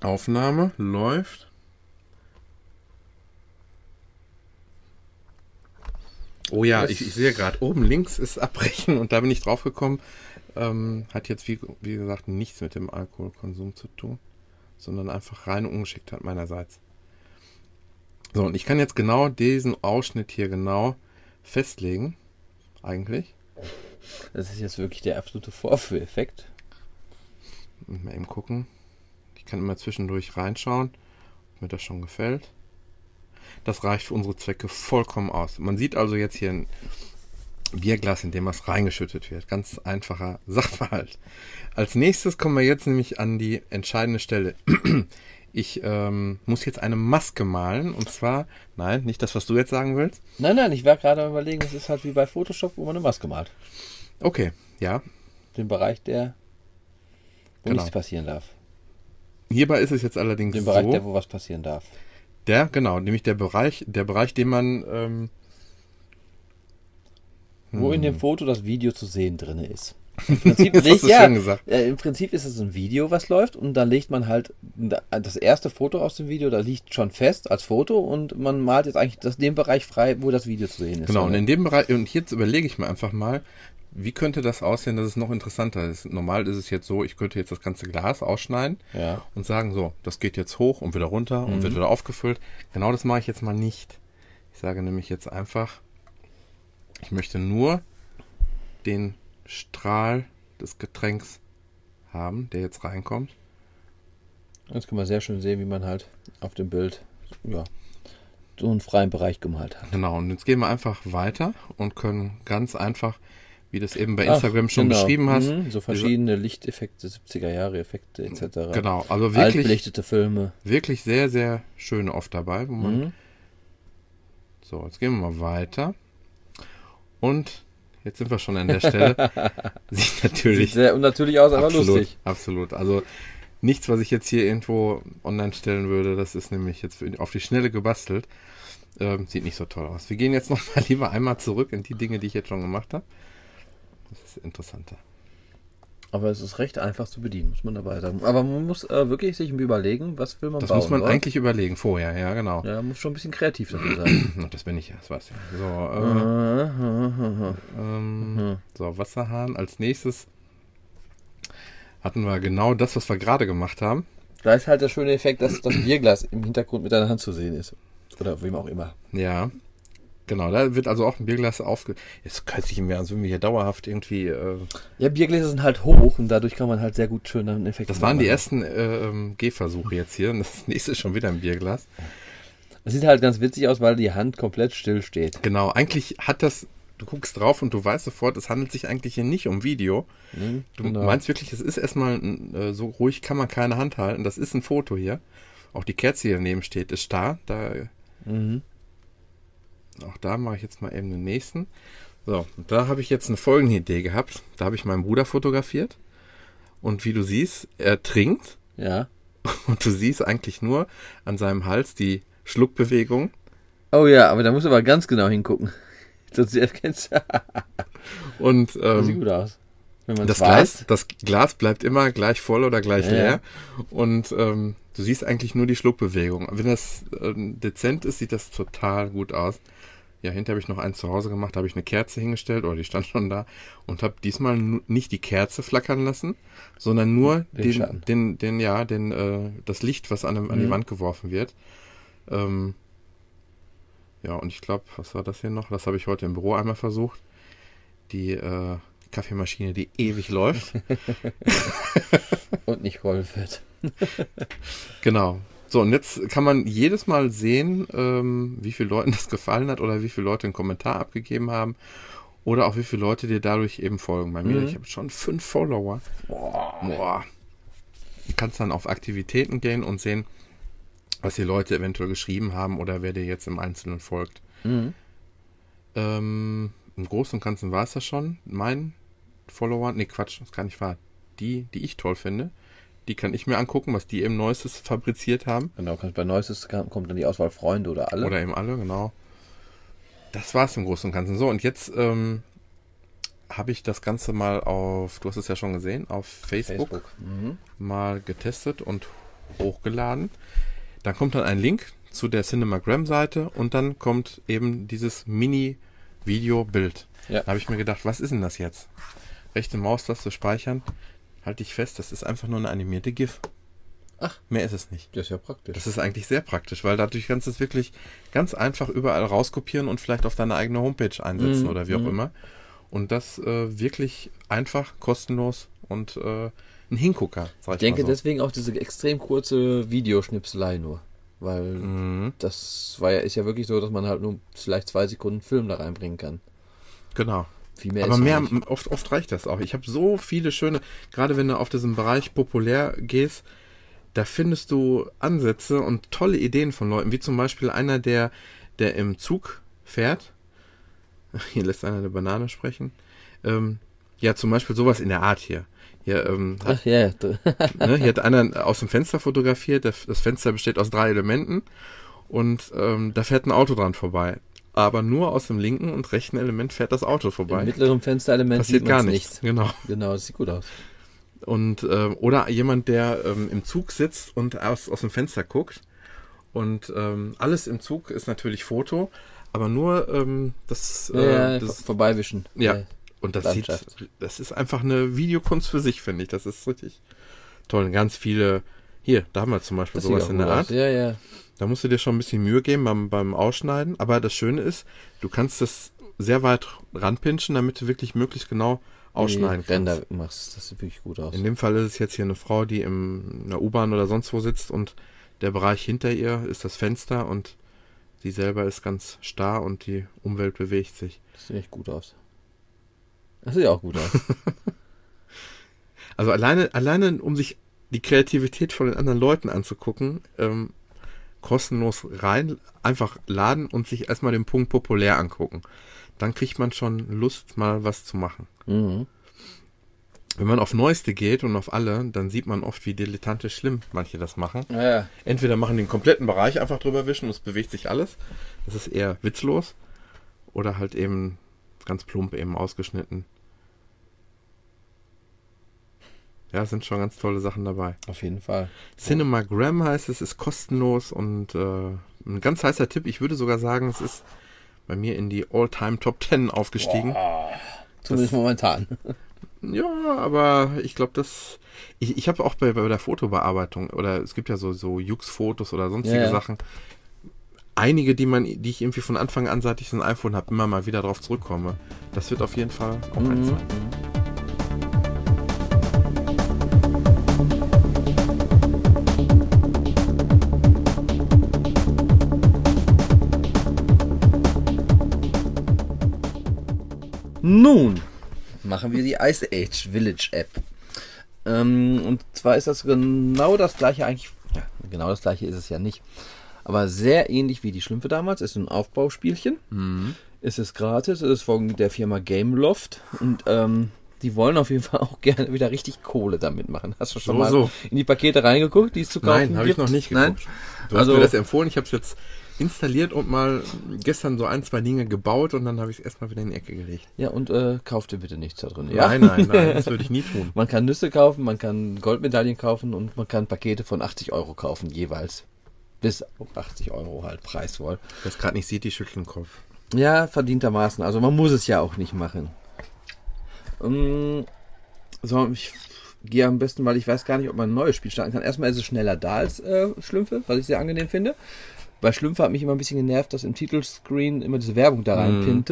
Speaker 1: Aufnahme läuft. Oh ja, ich, ich sehe gerade, oben links ist Abbrechen und da bin ich drauf gekommen. Ähm, hat jetzt, wie, wie gesagt, nichts mit dem Alkoholkonsum zu tun, sondern einfach reine Ungeschicktheit meinerseits. So, und ich kann jetzt genau diesen Ausschnitt hier genau festlegen, eigentlich.
Speaker 2: Das ist jetzt wirklich der absolute Vorführeffekt.
Speaker 1: Mal eben gucken. Ich kann immer zwischendurch reinschauen, ob mir das schon gefällt. Das reicht für unsere Zwecke vollkommen aus. Man sieht also jetzt hier ein Bierglas, in dem was reingeschüttet wird. Ganz einfacher Sachverhalt. Als nächstes kommen wir jetzt nämlich an die entscheidende Stelle. Ich ähm, muss jetzt eine Maske malen und zwar, nein, nicht das, was du jetzt sagen willst.
Speaker 2: Nein, nein, ich war gerade am überlegen, es ist halt wie bei Photoshop, wo man eine Maske malt.
Speaker 1: Okay, ja.
Speaker 2: Den Bereich, der wo
Speaker 1: Genau.
Speaker 2: nichts passieren darf.
Speaker 1: Hierbei ist es jetzt allerdings
Speaker 2: Den Bereich,
Speaker 1: so.
Speaker 2: der wo was passieren darf.
Speaker 1: Der, genau, nämlich der Bereich, der Bereich, den man, ähm,
Speaker 2: Wo in
Speaker 1: Hm.
Speaker 2: dem Foto das Video zu sehen drin ist. Im Prinzip, legt, ja, äh, Im Prinzip ist es ein Video, was läuft und dann legt man halt das erste Foto aus dem Video, da liegt schon fest als Foto und man malt jetzt eigentlich das, den Bereich frei, wo das Video zu sehen ist.
Speaker 1: genau, und in dem Bereich, und jetzt überlege ich mir einfach mal, wie könnte das aussehen, dass es noch interessanter ist. Normal ist es jetzt so, ich könnte jetzt das ganze Glas ausschneiden
Speaker 2: ja.
Speaker 1: und sagen, so, das geht jetzt hoch und wieder runter und
Speaker 2: Mhm.
Speaker 1: wird wieder aufgefüllt. Genau das mache ich jetzt mal nicht. Ich sage nämlich jetzt einfach, ich möchte nur den Strahl des Getränks haben, der jetzt reinkommt.
Speaker 2: Jetzt kann man sehr schön sehen, wie man halt auf dem Bild ja, so einen freien Bereich gemalt hat.
Speaker 1: Genau, und jetzt gehen wir einfach weiter und können ganz einfach, wie du es eben bei
Speaker 2: Ach,
Speaker 1: Instagram schon
Speaker 2: genau.
Speaker 1: beschrieben hast,
Speaker 2: Mhm, so verschiedene Lichteffekte, 70er Jahre Effekte etc.
Speaker 1: genau, also wirklich,
Speaker 2: Altbelichtete Filme.
Speaker 1: wirklich sehr, sehr schöne oft dabei. Wo man,
Speaker 2: Mhm.
Speaker 1: So, jetzt gehen wir mal weiter. Und jetzt sind wir schon an der Stelle. Sieht
Speaker 2: Sieht
Speaker 1: natürlich
Speaker 2: sehr unnatürlich aus, aber
Speaker 1: absolut,
Speaker 2: lustig.
Speaker 1: absolut. Also nichts, was ich jetzt hier irgendwo online stellen würde, das ist nämlich jetzt auf die Schnelle gebastelt. Ähm, sieht nicht so toll aus. Wir gehen jetzt noch mal lieber einmal zurück in die Dinge, die ich jetzt schon gemacht habe. Das ist interessanter.
Speaker 2: Aber es ist recht einfach zu bedienen, muss man dabei sagen. Aber man muss äh, wirklich sich überlegen, was will man
Speaker 1: Das
Speaker 2: bauen.
Speaker 1: muss man
Speaker 2: oder?
Speaker 1: eigentlich überlegen vorher, ja, genau.
Speaker 2: Ja, muss schon ein bisschen kreativ dafür sein.
Speaker 1: Das bin ich ja, das weiß ich. So, äh, ähm,
Speaker 2: Mhm.
Speaker 1: so, Wasserhahn. Als nächstes hatten wir genau das, was wir gerade gemacht haben.
Speaker 2: Da ist halt der schöne Effekt, dass das Bierglas im Hintergrund mit deiner Hand zu sehen ist. Oder wem auch immer.
Speaker 1: Ja. Genau, da wird also auch ein Bierglas aufge... Jetzt könnte sich mir, als würden wir hier dauerhaft irgendwie... Äh,
Speaker 2: Ja, Biergläser sind halt hoch und dadurch kann man halt sehr gut schön einen Effekt
Speaker 1: das waren die
Speaker 2: machen.
Speaker 1: ersten äh, Gehversuche jetzt hier. Und das nächste ist schon wieder ein Bierglas.
Speaker 2: Es sieht halt ganz witzig aus, weil die Hand komplett still steht.
Speaker 1: Genau, eigentlich hat das... Du guckst drauf und du weißt sofort, es handelt sich eigentlich hier nicht um Video.
Speaker 2: Mhm,
Speaker 1: Du
Speaker 2: genau.
Speaker 1: meinst wirklich, es ist erstmal äh, so ruhig kann man keine Hand halten. Das ist ein Foto hier. Auch die Kerze, die daneben steht, ist starr. Da,
Speaker 2: Mhm.
Speaker 1: Auch da mache ich jetzt mal eben den nächsten. So, da habe ich jetzt eine folgende Idee gehabt. Da habe ich meinen Bruder fotografiert. Und wie du siehst, er trinkt.
Speaker 2: Ja.
Speaker 1: Und du siehst eigentlich nur an seinem Hals die Schluckbewegung.
Speaker 2: Oh ja, aber da musst du aber ganz genau hingucken. Sonst erkennst du.
Speaker 1: Und
Speaker 2: Sieht
Speaker 1: ähm,
Speaker 2: gut aus.
Speaker 1: Das. Glas, das Glas bleibt immer gleich voll oder gleich
Speaker 2: Ja,
Speaker 1: leer.
Speaker 2: ja.
Speaker 1: Und ähm, du siehst eigentlich nur die Schluckbewegung. Wenn das ähm, dezent ist, sieht das total gut aus. Ja, hinter habe ich noch eins zu Hause gemacht, da habe ich eine Kerze hingestellt, oder die stand schon da, und habe diesmal nicht die Kerze flackern lassen, sondern nur
Speaker 2: Den
Speaker 1: den, den, den, ja, den, äh, das Licht, was an, dem- an die
Speaker 2: Mhm.
Speaker 1: Wand geworfen wird. Ähm, ja, und ich glaube, was war das hier noch? Das habe ich heute im Büro einmal versucht. Die äh, Kaffeemaschine, die ewig läuft.
Speaker 2: Und nicht voll wird.
Speaker 1: Genau. So, und jetzt kann man jedes Mal sehen, ähm, wie viele Leuten das gefallen hat oder wie viele Leute einen Kommentar abgegeben haben oder auch wie viele Leute dir dadurch eben folgen. Bei mir,
Speaker 2: Mhm.
Speaker 1: ich habe schon fünf Follower. Boah. Du kannst dann auf Aktivitäten gehen und sehen, was die Leute eventuell geschrieben haben oder wer dir jetzt im Einzelnen folgt.
Speaker 2: Mhm.
Speaker 1: Ähm, Im Großen und Ganzen war es das schon. Mein Follower, nee, Quatsch, das kann nicht wahr. Die, die ich toll finde, Die kann ich mir angucken, was die eben Neuestes fabriziert haben.
Speaker 2: Genau, bei Neuestes kommt dann die Auswahl Freunde oder alle.
Speaker 1: Oder eben alle, genau. Das war's im Großen und Ganzen. So, und jetzt ähm, habe ich das Ganze mal auf, du hast es ja schon gesehen, auf Facebook,
Speaker 2: Mhm.
Speaker 1: mal getestet und hochgeladen. Dann kommt dann ein Link zu der Cinemagram-Seite und dann kommt eben dieses Mini-Video-Bild.
Speaker 2: Ja.
Speaker 1: Da habe ich mir gedacht, was ist denn das jetzt? Rechte Maustaste speichern. Halte ich fest, das ist einfach nur eine animierte GIF.
Speaker 2: Ach.
Speaker 1: Mehr ist es nicht.
Speaker 2: Das ist ja praktisch.
Speaker 1: Das ist eigentlich sehr praktisch, weil dadurch kannst du es wirklich ganz einfach überall rauskopieren und vielleicht auf deine eigene Homepage einsetzen
Speaker 2: Mhm,
Speaker 1: oder wie auch
Speaker 2: mhm.
Speaker 1: immer. Und das äh, wirklich einfach, kostenlos und äh, ein Hingucker, sag ich,
Speaker 2: ich denke
Speaker 1: so.
Speaker 2: deswegen auch diese extrem kurze Videoschnipselei nur. Weil
Speaker 1: Mhm,
Speaker 2: das war ja, ist ja wirklich so, dass man halt nur vielleicht zwei Sekunden Film da reinbringen kann.
Speaker 1: genau.
Speaker 2: Viel mehr
Speaker 1: Aber
Speaker 2: ist
Speaker 1: mehr,
Speaker 2: nicht.
Speaker 1: oft, oft reicht das auch. Ich habe so viele schöne, gerade wenn du auf diesen Bereich populär gehst, da findest du Ansätze und tolle Ideen von Leuten, wie zum Beispiel einer, der, der im Zug fährt. Hier lässt einer eine Banane sprechen. Ähm, ja, zum Beispiel sowas in der Art hier. Hier, ähm, hat,
Speaker 2: Ach ja, d-
Speaker 1: ne, hier hat einer aus dem Fenster fotografiert. Das, das Fenster besteht aus drei Elementen und ähm, da fährt ein Auto dran vorbei. Aber nur aus dem linken und rechten Element fährt das Auto vorbei.
Speaker 2: im mittleren Fensterelement
Speaker 1: Passiert
Speaker 2: sieht
Speaker 1: gar nichts. Genau.
Speaker 2: Genau, das sieht gut aus.
Speaker 1: Und ähm, oder jemand, der ähm, im Zug sitzt und aus, aus dem Fenster guckt. Und ähm, alles im Zug ist natürlich Foto, aber nur ähm, das, äh,
Speaker 2: ja,
Speaker 1: das
Speaker 2: vor- vorbeiwischen.
Speaker 1: ja. und das sieht, das ist einfach eine Videokunst für sich, finde ich. Das ist richtig toll. Und ganz viele, hier, da haben wir zum Beispiel
Speaker 2: Das
Speaker 1: sowas in der
Speaker 2: aus.
Speaker 1: Art.
Speaker 2: Ja, ja.
Speaker 1: Da musst du dir schon ein bisschen Mühe geben beim, beim Ausschneiden. Aber das Schöne ist, du kannst das sehr weit ranpinschen, damit du wirklich möglichst genau ausschneiden
Speaker 2: Ränder
Speaker 1: kannst.
Speaker 2: machst. Das sieht wirklich gut aus.
Speaker 1: In dem Fall ist es jetzt hier eine Frau, die im, in der U-Bahn oder sonst wo sitzt und der Bereich hinter ihr ist das Fenster und sie selber ist ganz starr und die Umwelt bewegt sich.
Speaker 2: Das sieht echt gut aus. Das sieht auch gut aus.
Speaker 1: Also alleine, alleine um sich die Kreativität von den anderen Leuten anzugucken, ähm, kostenlos rein, einfach laden und sich erstmal den Punkt populär angucken. Dann kriegt man schon Lust, mal was zu machen.
Speaker 2: mhm.
Speaker 1: Wenn man auf Neueste geht und auf alle, dann sieht man oft, wie dilettantisch schlimm manche das machen.
Speaker 2: Ja.
Speaker 1: Entweder machen den kompletten Bereich einfach drüber wischen und es bewegt sich alles. Das ist eher witzlos. Oder halt eben ganz plump eben ausgeschnitten. Ja, sind schon ganz tolle Sachen dabei.
Speaker 2: Auf jeden Fall.
Speaker 1: Cinemagram heißt es, ist kostenlos und äh, ein ganz heißer Tipp. Ich würde sogar sagen, es ist bei mir in die All-Time Top 10 aufgestiegen.
Speaker 2: Zumindest momentan.
Speaker 1: Ja, aber ich glaube, das. Ich, ich habe auch bei, bei der Fotobearbeitung oder es gibt ja so, so Jux-Fotos oder sonstige
Speaker 2: Ja, ja.
Speaker 1: Sachen. Einige, die man, die ich irgendwie von Anfang an, seit ich so ein iPhone habe, immer mal wieder drauf zurückkomme. Das wird auf jeden Fall auch
Speaker 2: Mhm.
Speaker 1: eins sein.
Speaker 2: Nun machen wir die Ice Age Village App. Ähm, und zwar ist das genau das gleiche eigentlich. Ja, genau das gleiche ist es ja nicht. Aber sehr ähnlich wie die Schlümpfe damals. Ist ein Aufbauspielchen. Es ist gratis. Es ist von der Firma Gameloft. Und ähm, die wollen auf jeden Fall auch gerne wieder richtig Kohle damit machen. Hast du schon
Speaker 1: So,
Speaker 2: mal
Speaker 1: so.
Speaker 2: in die Pakete reingeguckt, die es zu kaufen
Speaker 1: Nein, habe ich noch nicht
Speaker 2: Nein?
Speaker 1: geguckt. Du hast
Speaker 2: Also-
Speaker 1: mir das empfohlen, ich habe es jetzt installiert und mal gestern so ein, zwei Dinge gebaut und dann habe ich es erstmal wieder in die Ecke gelegt.
Speaker 2: Ja, und äh, kauft dir bitte nichts da drin. Ja?
Speaker 1: Nein, nein, nein, das würde ich nie tun.
Speaker 2: Man kann Nüsse kaufen, man kann Goldmedaillen kaufen und man kann Pakete von 80 Euro kaufen, jeweils. Bis auf 80 Euro halt preisvoll.
Speaker 1: Wer es gerade nicht sieht, die schütteln den Kopf.
Speaker 2: Ja, verdientermaßen. Also man muss es ja auch nicht machen. Ähm, so, ich gehe am besten, weil ich weiß gar nicht, ob man ein neues Spiel starten kann. Erstmal ist es schneller da als äh, Schlümpfe, was ich sehr angenehm finde. Bei Schlümpfe hat mich immer ein bisschen genervt, dass im Titelscreen immer diese Werbung da rein
Speaker 1: Mhm.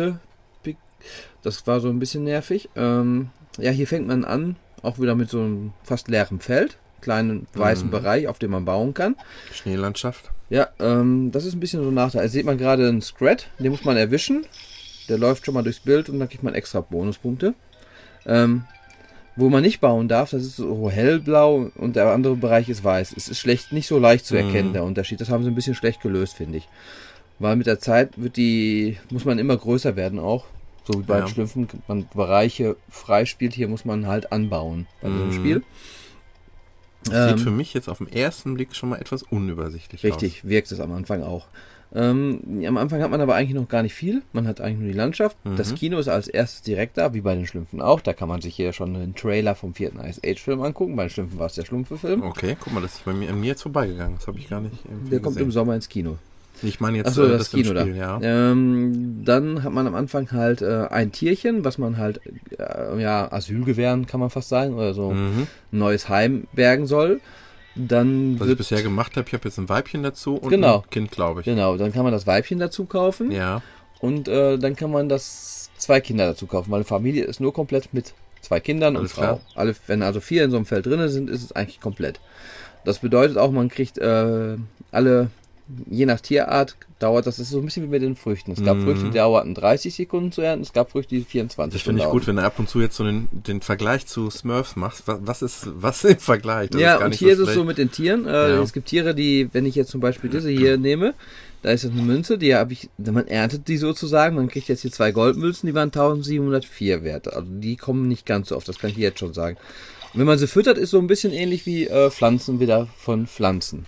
Speaker 2: Das war so ein bisschen nervig. Ähm, ja, hier fängt man an, auch wieder mit so einem fast leeren Feld. Kleinen weißen
Speaker 1: Mhm.
Speaker 2: Bereich, auf dem man bauen kann.
Speaker 1: Schneelandschaft.
Speaker 2: Ja, ähm, das ist ein bisschen so ein Nachteil. Also sieht man gerade einen Scrat, den muss man erwischen. Der läuft schon mal durchs Bild und dann kriegt man extra Bonuspunkte. Ähm, wo man nicht bauen darf, das ist so hellblau und der andere Bereich ist weiß. Es ist schlecht, nicht so leicht zu erkennen,
Speaker 1: Mhm.
Speaker 2: der Unterschied. Das haben sie ein bisschen schlecht gelöst, finde ich. Weil mit der Zeit wird die, muss man immer größer werden auch. So wie bei
Speaker 1: Ja.
Speaker 2: den Schlümpfen, man Bereiche freispielt, hier muss man halt anbauen bei diesem
Speaker 1: Mhm.
Speaker 2: Spiel.
Speaker 1: Das
Speaker 2: Ähm,
Speaker 1: sieht für mich jetzt auf den ersten Blick schon mal etwas unübersichtlich
Speaker 2: Richtig, wirkt es am Anfang auch. Ähm, am Anfang hat man aber eigentlich noch gar nicht viel. Man hat eigentlich nur die Landschaft. Das Kino ist als erstes direkt da, wie bei den Schlümpfen auch. Da kann man sich hier schon einen Trailer vom vierten Ice Age Film angucken. Bei den Schlümpfen war es der Schlumpfe-Film.
Speaker 1: Okay, guck mal, das ist bei mir, an mir jetzt vorbeigegangen. Das habe ich gar nicht
Speaker 2: Der kommt im
Speaker 1: gesehen.
Speaker 2: Sommer ins Kino.
Speaker 1: Ich meine jetzt
Speaker 2: Achso,
Speaker 1: äh,
Speaker 2: das,
Speaker 1: im
Speaker 2: Kino da.
Speaker 1: Spiel, ja.
Speaker 2: Ähm, dann hat man am Anfang halt äh, ein Tierchen, was man halt, äh, ja, Asyl gewähren, kann man fast sagen, oder so
Speaker 1: Mhm.
Speaker 2: ein neues Heim bergen soll. Dann
Speaker 1: Was ich bisher gemacht habe, ich habe jetzt ein Weibchen dazu und
Speaker 2: Genau.
Speaker 1: ein Kind, glaube ich.
Speaker 2: genau, dann kann man das Weibchen dazu kaufen.
Speaker 1: Ja.
Speaker 2: Und äh, dann kann man das zwei Kinder dazu kaufen, weil eine Familie ist nur komplett mit zwei Kindern
Speaker 1: Alles
Speaker 2: und Frau.
Speaker 1: klar.
Speaker 2: Alle, wenn also vier in so einem Feld drin sind, ist es eigentlich komplett. Das bedeutet auch, man kriegt äh, alle, je nach Tierart, dauert das ist so ein bisschen wie mit den Früchten. Es gab
Speaker 1: Mhm.
Speaker 2: Früchte, die dauerten 30 Sekunden zu ernten, es gab Früchte, die 24
Speaker 1: Das finde ich gut, wenn du ab und zu jetzt so den, den Vergleich zu Smurfs machst. Was, was ist was im Vergleich? Das
Speaker 2: ja, und hier ist es so mit den Tieren. Äh,
Speaker 1: Ja.
Speaker 2: Es gibt Tiere, die, wenn ich jetzt zum Beispiel diese hier nehme, da ist das eine Münze, die habe ich, man erntet die sozusagen, man kriegt jetzt hier zwei Goldmünzen, die waren 1704 wert. Also die kommen nicht ganz so oft, das kann ich jetzt schon sagen. Und wenn man sie füttert, ist so ein bisschen ähnlich wie äh, Pflanzen wieder von Pflanzen.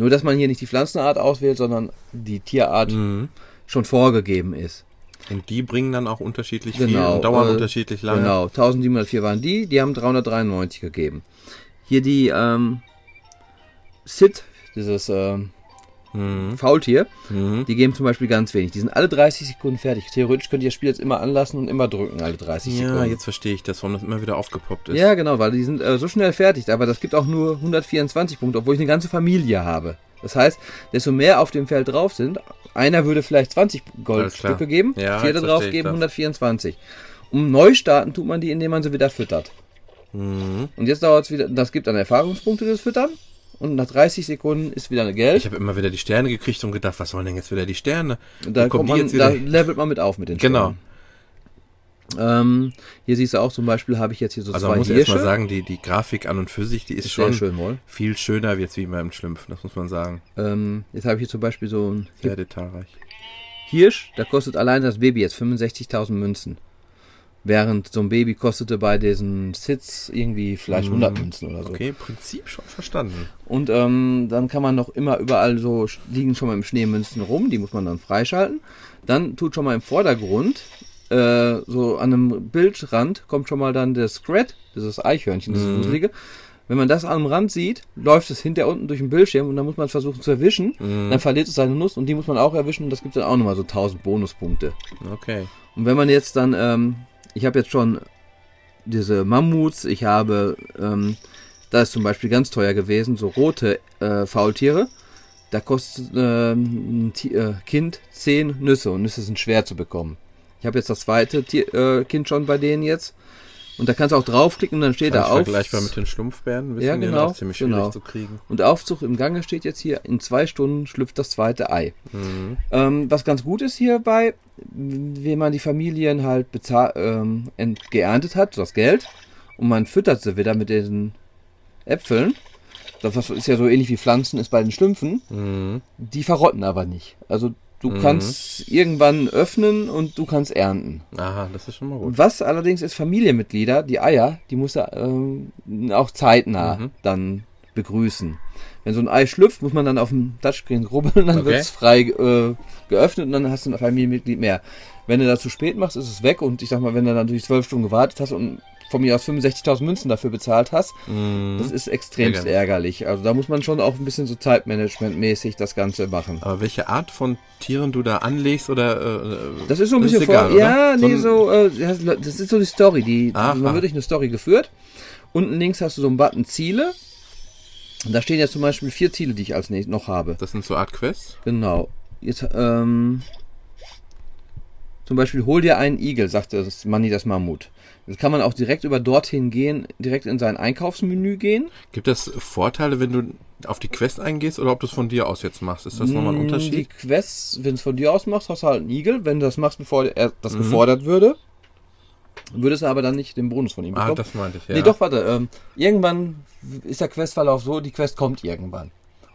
Speaker 2: Nur, dass man hier nicht die Pflanzenart auswählt, sondern die Tierart
Speaker 1: Mhm.
Speaker 2: schon vorgegeben ist.
Speaker 1: Und die bringen dann auch unterschiedlich viel
Speaker 2: Genau,
Speaker 1: und dauern
Speaker 2: äh,
Speaker 1: unterschiedlich lange.
Speaker 2: Genau, 1704 waren die, die haben 393 gegeben. Hier die ähm, Sid, dieses ähm,
Speaker 1: Mhm.
Speaker 2: Faultier,
Speaker 1: Mhm.
Speaker 2: die geben zum Beispiel ganz wenig. Die sind alle 30 Sekunden fertig. Theoretisch könnt ihr das Spiel jetzt immer anlassen und immer drücken, alle 30
Speaker 1: Ja,
Speaker 2: Sekunden.
Speaker 1: jetzt verstehe ich das, warum das immer wieder aufgepoppt ist.
Speaker 2: Ja, genau, weil die sind äh, so schnell fertig. Aber das gibt auch nur 124 Punkte, obwohl ich eine ganze Familie habe. Das heißt, desto mehr auf dem Feld drauf sind, einer würde vielleicht 20
Speaker 1: Alles
Speaker 2: Goldstücke geben,
Speaker 1: Ja,
Speaker 2: vier da drauf geben
Speaker 1: das.
Speaker 2: 124. Um neu starten tut man die, indem man sie wieder füttert.
Speaker 1: Mhm.
Speaker 2: Und jetzt dauert es wieder, das gibt dann Erfahrungspunkte, das Füttern. Und nach 30 Sekunden ist wieder eine Geld.
Speaker 1: Ich habe immer wieder die Sterne gekriegt und gedacht, was sollen denn jetzt wieder die Sterne?
Speaker 2: Und da, kommt man, da levelt man mit auf mit den
Speaker 1: Genau.
Speaker 2: Sternen. Ähm, hier siehst du auch zum Beispiel, habe ich jetzt hier so
Speaker 1: Also
Speaker 2: zwei
Speaker 1: man muss erst
Speaker 2: Hirsche.
Speaker 1: mal sagen, die, die Grafik an und für sich, die ist,
Speaker 2: Ist
Speaker 1: schon
Speaker 2: schön,
Speaker 1: viel schöner jetzt wie beim Schlümpfen, das muss man sagen.
Speaker 2: Ähm, jetzt habe ich hier zum Beispiel so ein
Speaker 1: Sehr detailreich.
Speaker 2: Hirsch, da kostet allein das Baby jetzt 65.000 Münzen. Während so ein Baby kostete bei diesen Sits irgendwie vielleicht 100 Münzen oder so.
Speaker 1: Okay, Prinzip schon verstanden.
Speaker 2: Und ähm, dann kann man noch immer überall so liegen schon mal im Schnee Münzen rum, die muss man dann freischalten. Dann tut schon mal im Vordergrund, äh, so an einem Bildrand, kommt schon mal dann das Scrat, dieses Eichhörnchen, dieses Wuselige. Wenn man das am Rand sieht, läuft es hinter unten durch den Bildschirm und dann muss man es versuchen zu erwischen. Dann verliert es seine Nuss und die muss man auch erwischen und das gibt dann auch nochmal so 1000 Bonuspunkte.
Speaker 1: Okay.
Speaker 2: Und wenn man jetzt dann, ähm, ich habe jetzt schon diese Mammuts, ich habe, ähm, da ist zum Beispiel ganz teuer gewesen, so rote äh, Faultiere. Da kostet ähm, ein Ti- äh, Kind 10 Nüsse und Nüsse sind schwer zu bekommen. Ich habe jetzt das zweite Tier, äh, Kind schon bei denen jetzt. Und da kannst du auch draufklicken und dann steht da auf.
Speaker 1: vergleichbar mit den Schlumpfbären, wissen
Speaker 2: Ja,
Speaker 1: die
Speaker 2: genau,
Speaker 1: auch ziemlich schwierig
Speaker 2: genau.
Speaker 1: zu kriegen.
Speaker 2: Und der Aufzug im Gange steht jetzt hier, in zwei Stunden schlüpft das zweite Ei.
Speaker 1: Mhm.
Speaker 2: Ähm, was ganz gut ist hierbei, wenn man die Familien halt bezahl ähm, geerntet hat, das Geld, und man füttert sie wieder mit diesen Äpfeln. Das ist ja so ähnlich wie Pflanzen ist bei den Schlümpfen.
Speaker 1: Mhm.
Speaker 2: Die verrotten aber nicht. Also du
Speaker 1: Mhm.
Speaker 2: kannst irgendwann öffnen und du kannst ernten.
Speaker 1: Aha, das ist schon mal gut.
Speaker 2: Was allerdings ist Familienmitglieder, die Eier, die muss er ähm, auch zeitnah
Speaker 1: Mhm.
Speaker 2: dann begrüßen. Wenn so ein Ei schlüpft, muss man dann auf dem Touchscreen rubbeln, dann
Speaker 1: Okay.
Speaker 2: wird es frei äh, geöffnet und dann hast du ein Familienmitglied mehr. Wenn du das zu spät machst, ist es weg und ich sag mal, wenn du dann durch zwölf Stunden gewartet hast und von mir aus 65.000 Münzen dafür bezahlt hast,
Speaker 1: Mhm.
Speaker 2: das ist extremst
Speaker 1: Ärgerlich.
Speaker 2: ärgerlich. Also da muss man schon auch ein bisschen so Zeitmanagement-mäßig das Ganze machen.
Speaker 1: Aber welche Art von Tieren du da anlegst oder äh,
Speaker 2: Das ist so ein bisschen
Speaker 1: egal,
Speaker 2: vor. Ja, nee,
Speaker 1: So
Speaker 2: äh, das das ist so die Story. Die,
Speaker 1: Aha.
Speaker 2: man wird durch eine Story geführt. Unten links hast du so einen Button Ziele. Und da stehen jetzt zum Beispiel vier Ziele, die ich als nächstes noch habe.
Speaker 1: das sind so Art Quests?
Speaker 2: Genau. Jetzt, ähm, zum Beispiel, hol dir einen Igel, sagte das Manni das Mammut. Jetzt kann man auch direkt über dorthin gehen, direkt in sein Einkaufsmenü gehen.
Speaker 1: Gibt es Vorteile, wenn du auf die Quest eingehst oder ob du es von dir aus jetzt machst? Ist das nochmal ein
Speaker 2: Die
Speaker 1: Unterschied?
Speaker 2: Quests, wenn es von dir aus machst, hast du halt einen Igel. Wenn du das machst, bevor er das
Speaker 1: Mhm.
Speaker 2: gefordert würde, würdest du aber dann nicht den Bonus von ihm
Speaker 1: Ah,
Speaker 2: bekommen.
Speaker 1: das meinte ich, ja.
Speaker 2: Nee, doch, warte. Ähm, irgendwann ist der Questverlauf so, die Quest kommt irgendwann.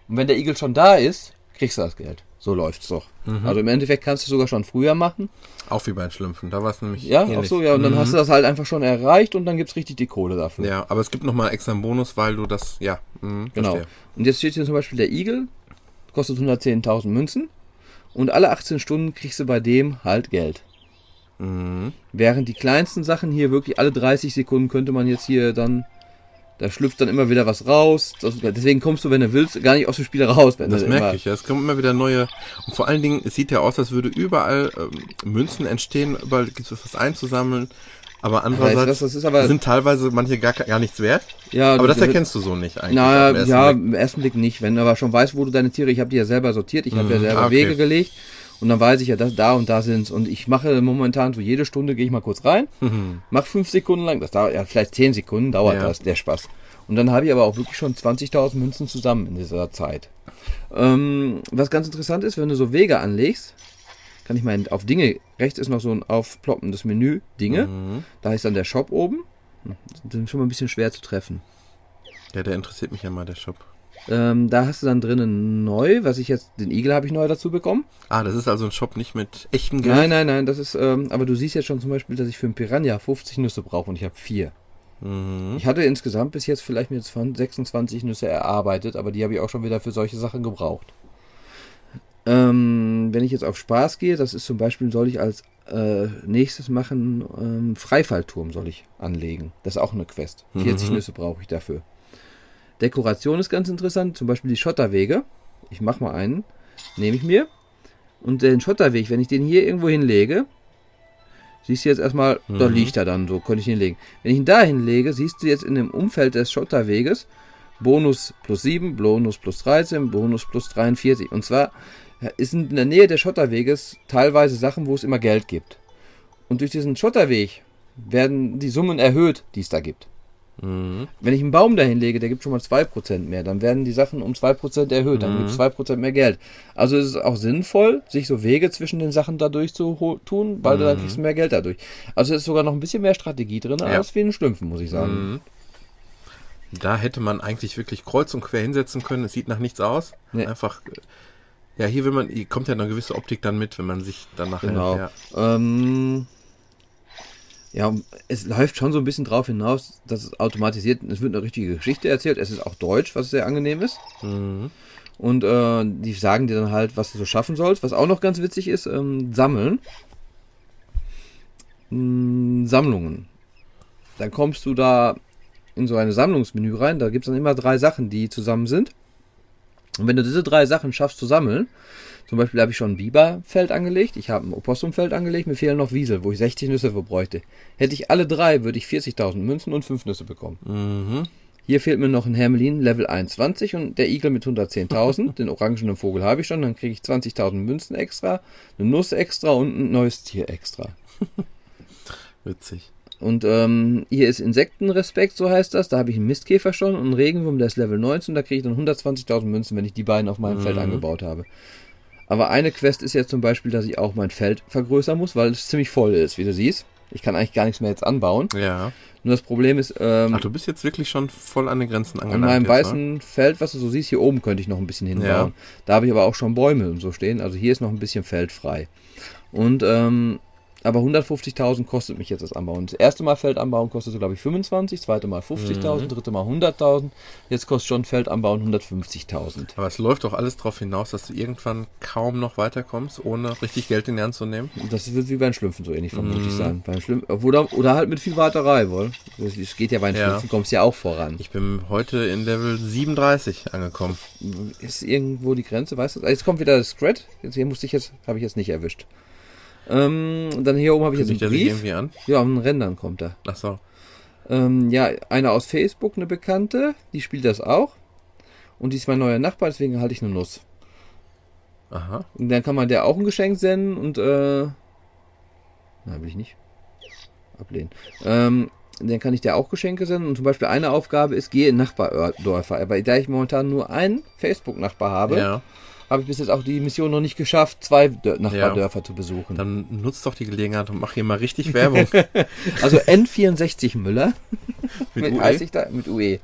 Speaker 2: Und wenn der Igel schon da ist, kriegst du das Geld. So läuft's doch. Also im Endeffekt kannst du sogar schon früher machen.
Speaker 1: Auch wie bei den Schlümpfen. Da war es nämlich.
Speaker 2: Ja,
Speaker 1: ähnlich.
Speaker 2: ach so, ja, und dann
Speaker 1: Mhm.
Speaker 2: hast du das halt einfach schon erreicht und dann gibt's richtig die Kohle dafür.
Speaker 1: Ja, aber es gibt nochmal extra einen Bonus, weil du das, ja, mhm,
Speaker 2: Genau.
Speaker 1: verstehe.
Speaker 2: Und jetzt steht hier zum Beispiel der Igel, kostet 110.000 Münzen und alle 18 Stunden kriegst du bei dem halt Geld.
Speaker 1: Mhm.
Speaker 2: Während die kleinsten Sachen hier wirklich alle 30 Sekunden könnte man jetzt hier dann, da schlüpft dann immer wieder was raus. Das, deswegen kommst du, wenn du willst, gar nicht aus dem Spiel raus.
Speaker 1: Das merke
Speaker 2: immer-
Speaker 1: ich, ja. Es kommen immer wieder neue. Und vor allen Dingen, es sieht ja aus, als würde überall ähm, Münzen entstehen, überall gibt es was einzusammeln. Aber andererseits
Speaker 2: das ist aber,
Speaker 1: sind teilweise manche gar, gar nichts wert.
Speaker 2: ja,
Speaker 1: Aber das erkennst du so nicht eigentlich. auf
Speaker 2: Na
Speaker 1: den ersten
Speaker 2: ja,
Speaker 1: Blick.
Speaker 2: im ersten Blick nicht. Wenn du aber schon weißt, wo du deine Tiere, ich habe die ja selber sortiert, ich habe ja
Speaker 1: Mhm,
Speaker 2: selber
Speaker 1: ah, okay.
Speaker 2: Wege gelegt und dann weiß ich ja, dass da und da sind's und ich mache momentan so jede Stunde gehe ich mal kurz rein,
Speaker 1: Mhm.
Speaker 2: mach fünf Sekunden lang, das dauert ja vielleicht zehn Sekunden dauert
Speaker 1: Ja.
Speaker 2: das, der Spaß. Und dann habe ich aber auch wirklich schon 20.000 Münzen zusammen in dieser Zeit. Ähm, was ganz interessant ist, wenn du so Wege anlegst, kann ich mal auf Dinge, rechts ist noch so ein aufploppendes Menü, Dinge,
Speaker 1: Mhm.
Speaker 2: da ist dann der Shop oben. Hm, Das ist schon mal ein bisschen schwer zu treffen.
Speaker 1: Ja, der interessiert mich ja mal, der Shop.
Speaker 2: Ähm, da hast du dann drinnen neu, was ich jetzt, den Igel habe ich neu dazu bekommen.
Speaker 1: Ah, das ist also ein Shop nicht mit echtem Geld.
Speaker 2: Nein, nein, nein, das ist, ähm, aber du siehst jetzt schon zum Beispiel, dass ich für einen Piranha 50 Nüsse brauche und ich habe vier.
Speaker 1: Mhm.
Speaker 2: Ich hatte insgesamt bis jetzt vielleicht mir 20 26 Nüsse erarbeitet, aber die habe ich auch schon wieder für solche Sachen gebraucht. Ähm, wenn ich jetzt auf Spaß gehe, das ist zum Beispiel, soll ich als äh, nächstes machen, ähm, Freifallturm soll ich anlegen. Das ist auch eine Quest. 40
Speaker 1: Mhm.
Speaker 2: Nüsse brauche ich dafür. Dekoration ist ganz interessant, zum Beispiel die Schotterwege. Ich mache mal einen, nehme ich mir. Und den Schotterweg, wenn ich den hier irgendwo hinlege, siehst du jetzt erstmal, da
Speaker 1: Mhm.
Speaker 2: liegt er dann, so könnte ich ihn legen. Wenn ich ihn da hinlege, siehst du jetzt in dem Umfeld des Schotterweges Bonus plus 7, Bonus plus 13, Bonus plus 43. Und zwar ist in der Nähe des Schotterweges teilweise Sachen, wo es immer Geld gibt. Und durch diesen Schotterweg werden die Summen erhöht, die es da gibt.
Speaker 1: Mhm.
Speaker 2: Wenn ich einen Baum dahin lege, der gibt schon mal 2% mehr, dann werden die Sachen um 2% erhöht, dann
Speaker 1: Mhm.
Speaker 2: gibt es 2% mehr Geld. Also ist es auch sinnvoll, sich so Wege zwischen den Sachen dadurch zu tun, weil du dann
Speaker 1: Mhm.
Speaker 2: kriegst du mehr Geld dadurch. Also ist sogar noch ein bisschen mehr Strategie drin
Speaker 1: Ja.
Speaker 2: als wie in Schlümpfen, muss ich sagen.
Speaker 1: Mhm. Da hätte man eigentlich wirklich kreuz und quer hinsetzen können. Es sieht nach nichts aus.
Speaker 2: Nee.
Speaker 1: Einfach. Ja, hier will man, hier kommt ja eine gewisse Optik dann mit, wenn man sich dann nachher.
Speaker 2: Genau.
Speaker 1: Ja.
Speaker 2: Ähm, ja, es läuft schon so ein bisschen drauf hinaus, dass es automatisiert, es wird eine richtige Geschichte erzählt, es ist auch Deutsch, was sehr angenehm ist.
Speaker 1: Mhm.
Speaker 2: Und äh, die sagen dir dann halt, was du so schaffen sollst. Was auch noch ganz witzig ist, ähm, sammeln. Mm, Sammlungen. Dann kommst du da in so eine Sammlungsmenü rein. Da gibt es dann immer drei Sachen, die zusammen sind. Und wenn du diese drei Sachen schaffst zu sammeln, zum Beispiel habe ich schon ein Biberfeld angelegt, ich habe ein Opossumfeld angelegt, mir fehlen noch Wiesel, wo ich 60 Nüsse für bräuchte. Hätte ich alle drei, würde ich 40.000 Münzen und 5 Nüsse bekommen.
Speaker 1: Mhm.
Speaker 2: Hier fehlt mir noch ein Hermelin Level 21 und der Igel mit 110.000. Den orangenen Vogel habe ich schon. Dann kriege ich 20.000 Münzen extra, eine Nuss extra und ein neues Tier extra.
Speaker 1: Witzig.
Speaker 2: Und ähm, hier ist Insektenrespekt, so heißt das. Da habe ich einen Mistkäfer schon und einen Regenwurm, der ist Level 19. Da kriege ich dann 120.000 Münzen, wenn ich die beiden auf meinem Feld
Speaker 1: Mhm.
Speaker 2: angebaut habe. Aber eine Quest ist jetzt zum Beispiel, dass ich auch mein Feld vergrößern muss, weil es ziemlich voll ist, wie du siehst. Ich kann eigentlich gar nichts mehr jetzt anbauen.
Speaker 1: Ja.
Speaker 2: Nur das Problem ist, ähm,
Speaker 1: Ach, du bist jetzt wirklich schon voll an den Grenzen
Speaker 2: An
Speaker 1: angelangt.
Speaker 2: meinem
Speaker 1: jetzt, ne?
Speaker 2: weißen Feld, was du so siehst, hier oben könnte ich noch ein bisschen hinbauen.
Speaker 1: Ja.
Speaker 2: Da habe ich aber auch schon Bäume und so stehen. Also hier ist noch ein bisschen Feld frei. Und ähm, aber 150.000 kostet mich jetzt das Anbauen. Das erste Mal Feld anbauen kostet, glaube ich, 25, zweite Mal 50.000,
Speaker 1: Mhm.
Speaker 2: dritte Mal 100.000. Jetzt kostet schon Feld anbauen 150.000.
Speaker 1: Aber es läuft doch alles darauf hinaus, dass du irgendwann kaum noch weiterkommst, ohne richtig Geld in die Hand zu nehmen.
Speaker 2: Das wird wie bei den Schlümpfen so ähnlich vermutlich
Speaker 1: Mhm.
Speaker 2: sein. Bei den Schlümpfen, oder, oder halt mit viel Warterei, wohl. Es geht ja bei den
Speaker 1: Ja.
Speaker 2: Schlümpfen, kommst ja auch voran.
Speaker 1: Ich bin heute in Level 37 angekommen.
Speaker 2: Ist irgendwo die Grenze, weißt du? Ah, Jetzt kommt wieder das Scrat. Jetzt hier musste ich jetzt, habe ich jetzt nicht erwischt. Ähm, dann hier oben habe ich jetzt einen
Speaker 1: sich
Speaker 2: Brief.
Speaker 1: irgendwie an?
Speaker 2: Ja, an den Rändern kommt er.
Speaker 1: Ach so.
Speaker 2: Ähm, ja, eine aus Facebook, eine Bekannte, die spielt das auch. Und die ist mein neuer Nachbar, deswegen halte ich eine Nuss.
Speaker 1: Aha.
Speaker 2: Und dann kann man der auch ein Geschenk senden und, äh, na, will ich nicht. Ablehnen. Ähm, dann kann ich der auch Geschenke senden. Und zum Beispiel eine Aufgabe ist, gehe in Nachbardörfer. Aber da ich momentan nur einen Facebook-Nachbar habe,
Speaker 1: Ja.
Speaker 2: Habe ich bis jetzt auch die Mission noch nicht geschafft, zwei Dör Nachbardörfer zu besuchen.
Speaker 1: Dann nutzt doch die Gelegenheit und mach hier mal richtig Werbung.
Speaker 2: Also N64 Müller
Speaker 1: Mit
Speaker 2: mit,
Speaker 1: UE?
Speaker 2: da, mit UE.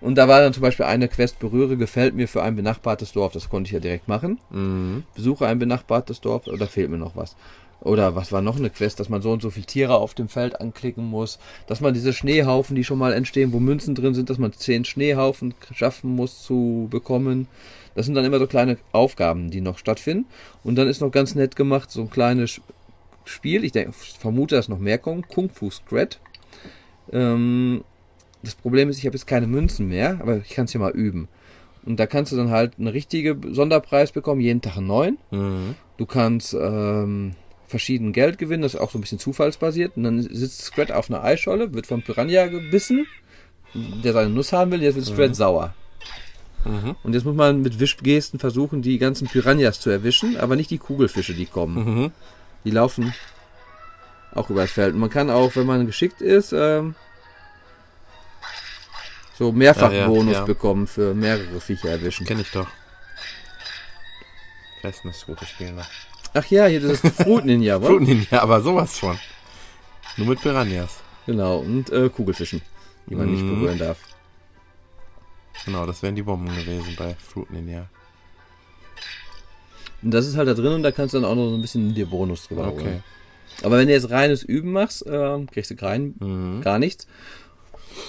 Speaker 2: Und da war dann zum Beispiel eine Quest, berühre gefällt mir für ein benachbartes Dorf. Das konnte ich ja direkt machen.
Speaker 1: Mhm.
Speaker 2: Besuche ein benachbartes Dorf oder fehlt mir noch was? Oder was war noch eine Quest, dass man so und so viele Tiere auf dem Feld anklicken muss, dass man diese Schneehaufen, die schon mal entstehen, wo Münzen drin sind, dass man zehn Schneehaufen schaffen muss zu bekommen. Das sind dann immer so kleine Aufgaben, die noch stattfinden. Und dann ist noch ganz nett gemacht, so ein kleines Spiel, ich denke, vermute, dass noch mehr kommen, Kung Fu Scrat. Ähm, das Problem ist, ich habe jetzt keine Münzen mehr, aber ich kann es ja mal üben. Und da kannst du dann halt einen richtigen Sonderpreis bekommen, jeden Tag einen neuen.
Speaker 1: Mhm.
Speaker 2: Du kannst ähm, verschieden Geld gewinnen, das ist auch so ein bisschen zufallsbasiert. Und dann sitzt Scrat auf einer Eisscholle, wird vom Piranha gebissen, der seine Nuss haben will, jetzt wird Scrat sauer.
Speaker 1: Mhm.
Speaker 2: Und jetzt muss man mit Wischgesten versuchen, die ganzen Piranhas zu erwischen, aber nicht die Kugelfische, die kommen.
Speaker 1: Mhm.
Speaker 2: Die laufen auch übers Feld. Und man kann auch, wenn man geschickt ist, ähm, so mehrfach
Speaker 1: Ja, ja,
Speaker 2: Bonus
Speaker 1: ja.
Speaker 2: bekommen für mehrere Viecher erwischen.
Speaker 1: Kenn ich doch. Ich weiß nicht, das gute Spiel noch.
Speaker 2: Ach ja, hier das ist Fruit Ninja, wa?
Speaker 1: Fruit Ninja, aber sowas von. Nur mit Piranhas.
Speaker 2: Genau, und äh, Kugelfischen, die man nicht
Speaker 1: Mhm.
Speaker 2: berühren darf.
Speaker 1: Genau, das wären die Bomben gewesen bei Fruit Ninja.
Speaker 2: Und das ist halt da drin und da kannst du dann auch noch so ein bisschen dir Bonus drüber
Speaker 1: Okay.
Speaker 2: holen. Aber wenn du jetzt reines Üben machst, ähm, kriegst du kein,
Speaker 1: Mhm.
Speaker 2: gar nichts.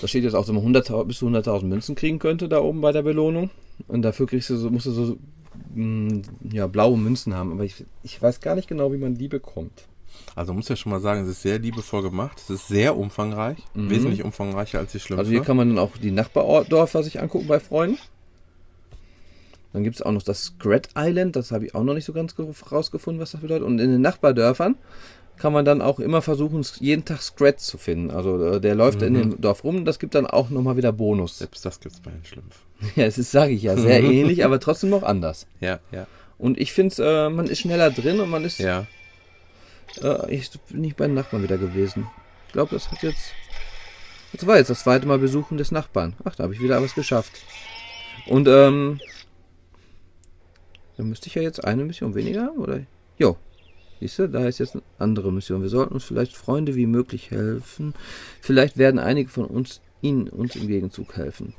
Speaker 2: Da steht jetzt auch, dass man 100.000 bis zu 100.000 Münzen kriegen könnte da oben bei der Belohnung. Und dafür kriegst du so, musst du so mh, ja, blaue Münzen haben. Aber ich, ich weiß gar nicht genau, wie man die bekommt.
Speaker 1: Also muss ja schon mal sagen, es ist sehr liebevoll gemacht. Es ist sehr umfangreich.
Speaker 2: Mhm.
Speaker 1: Wesentlich umfangreicher als die Schlümpfe.
Speaker 2: Also hier kann man dann auch die Nachbardörfer sich angucken bei Freunden. Dann gibt es auch noch das Scrat Island, das habe ich auch noch nicht so ganz ge- rausgefunden, was das bedeutet. Und in den Nachbardörfern kann man dann auch immer versuchen, jeden Tag Scrat zu finden. Also äh, der läuft in dem Dorf rum, das gibt dann auch nochmal wieder Bonus.
Speaker 1: Selbst das gibt's bei den Schlümpfen.
Speaker 2: Ja, es ist, sage ich ja, sehr ähnlich, aber trotzdem noch anders.
Speaker 1: Ja, ja,
Speaker 2: Und ich finde, äh, man ist schneller drin und man ist.
Speaker 1: ja.
Speaker 2: Äh, ich bin nicht bei den Nachbarn wieder gewesen. Ich glaube, das hat jetzt. Das war jetzt das zweite Mal Besuchen des Nachbarn. Ach, da habe ich wieder was geschafft. Und, ähm. Dann müsste ich ja jetzt eine Mission weniger haben, oder? Jo. Siehst du, da ist jetzt eine andere Mission. Wir sollten uns vielleicht Freunde wie möglich helfen. Vielleicht werden einige von uns ihnen uns im Gegenzug helfen.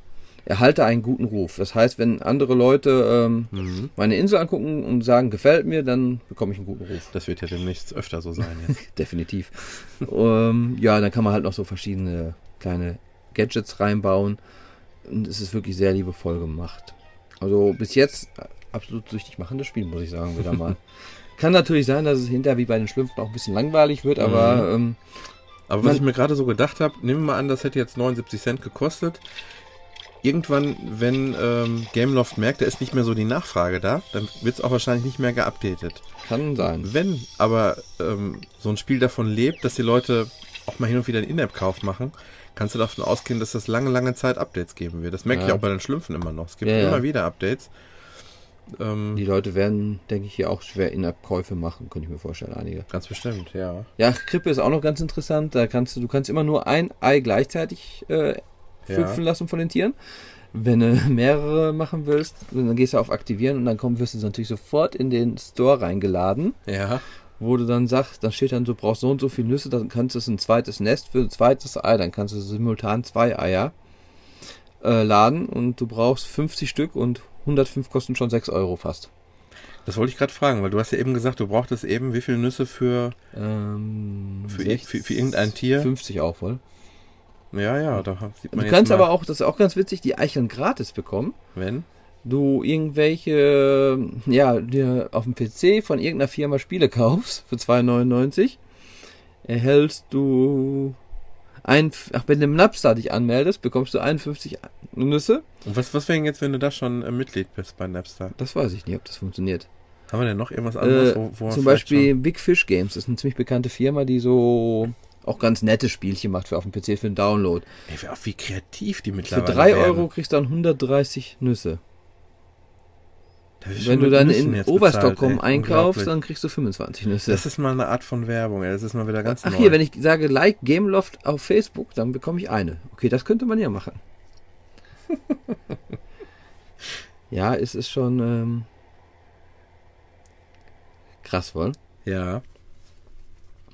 Speaker 2: Erhalte einen guten Ruf. Das heißt, wenn andere Leute ähm,
Speaker 1: Mhm.
Speaker 2: meine Insel angucken und sagen, gefällt mir, dann bekomme ich einen guten Ruf.
Speaker 1: Das wird ja demnächst öfter so sein jetzt.
Speaker 2: Definitiv. ähm, ja, dann kann man halt noch so verschiedene kleine Gadgets reinbauen. Und es ist wirklich sehr liebevoll gemacht. Also bis jetzt äh, absolut süchtig machendes Spiel, muss ich sagen, wieder mal. kann natürlich sein, dass es hinterher wie bei den Schlümpfen auch ein bisschen langweilig wird, aber ähm,
Speaker 1: Aber was ich mir gerade so gedacht habe, nehmen wir mal an, das hätte jetzt 79 Cent gekostet. Irgendwann, wenn ähm, Gameloft merkt, da ist nicht mehr so die Nachfrage da, dann wird es auch wahrscheinlich nicht mehr geupdatet.
Speaker 2: kann sein.
Speaker 1: Wenn aber ähm, so ein Spiel davon lebt, dass die Leute auch mal hin und wieder einen In-App-Kauf machen, kannst du davon ausgehen, dass das lange, lange Zeit Updates geben wird. Das merke ich
Speaker 2: Ja.
Speaker 1: auch bei den Schlümpfen immer noch. Es gibt
Speaker 2: Ja, ja.
Speaker 1: immer wieder Updates. Ähm,
Speaker 2: Die Leute werden, denke ich, hier auch schwer In-App-Käufe machen, könnte ich mir vorstellen, einige.
Speaker 1: ganz bestimmt, ja.
Speaker 2: Ja, Krippe ist auch noch ganz interessant. Da kannst du, du kannst immer nur ein Ei gleichzeitig äh,
Speaker 1: Ja.
Speaker 2: schlüpfen lassen von den Tieren. Wenn du mehrere machen willst, dann gehst du auf Aktivieren und dann komm, wirst du natürlich sofort in den Store reingeladen,
Speaker 1: Ja.
Speaker 2: wo du dann sagst, dann steht dann, du brauchst so und so viele Nüsse, dann kannst du ein zweites Nest für ein zweites Ei, dann kannst du simultan zwei Eier äh, laden und du brauchst 50 Stück und 105 kosten schon 6 Euro fast.
Speaker 1: Das wollte ich gerade fragen, weil du hast ja eben gesagt, du brauchtest eben wie viele Nüsse für,
Speaker 2: Ähm,
Speaker 1: für,
Speaker 2: 60,
Speaker 1: für, für irgendein Tier.
Speaker 2: 50 auch wohl.
Speaker 1: Ja, ja, da sieht man
Speaker 2: Du kannst
Speaker 1: mal,
Speaker 2: aber auch, das ist auch ganz witzig, die Eicheln gratis bekommen.
Speaker 1: wenn.
Speaker 2: Du irgendwelche, ja, dir auf dem PC von irgendeiner Firma Spiele kaufst für 2,99, erhältst du ein, ach, wenn du im Napster dich anmeldest, bekommst du 51 Nüsse.
Speaker 1: Und was, was wäre denn jetzt, wenn du da schon äh, Mitglied bist bei Napster?
Speaker 2: Das weiß ich nicht, ob das funktioniert.
Speaker 1: Haben wir denn noch irgendwas anderes,
Speaker 2: Äh,
Speaker 1: wo, wo
Speaker 2: zum Beispiel Big Fish Games, das ist eine ziemlich bekannte Firma, die so auch ganz nette Spielchen macht für auf dem PC für den Download.
Speaker 1: Ey, wie kreativ die
Speaker 2: Für
Speaker 1: mittlerweile
Speaker 2: 3
Speaker 1: werden.
Speaker 2: Euro kriegst du dann 130 Nüsse. Wenn du dann
Speaker 1: Nüssen
Speaker 2: in Oberstockholm
Speaker 1: bezahlt, ey.
Speaker 2: einkaufst, dann kriegst du 25 Nüsse.
Speaker 1: Das ist mal eine Art von Werbung, ey. Das ist mal wieder ganz
Speaker 2: Ach
Speaker 1: neu.
Speaker 2: hier, wenn ich sage Like Gameloft auf Facebook, dann bekomme ich eine. Okay, das könnte man ja machen. ja, es ist schon ähm, krass, wohl.
Speaker 1: ja,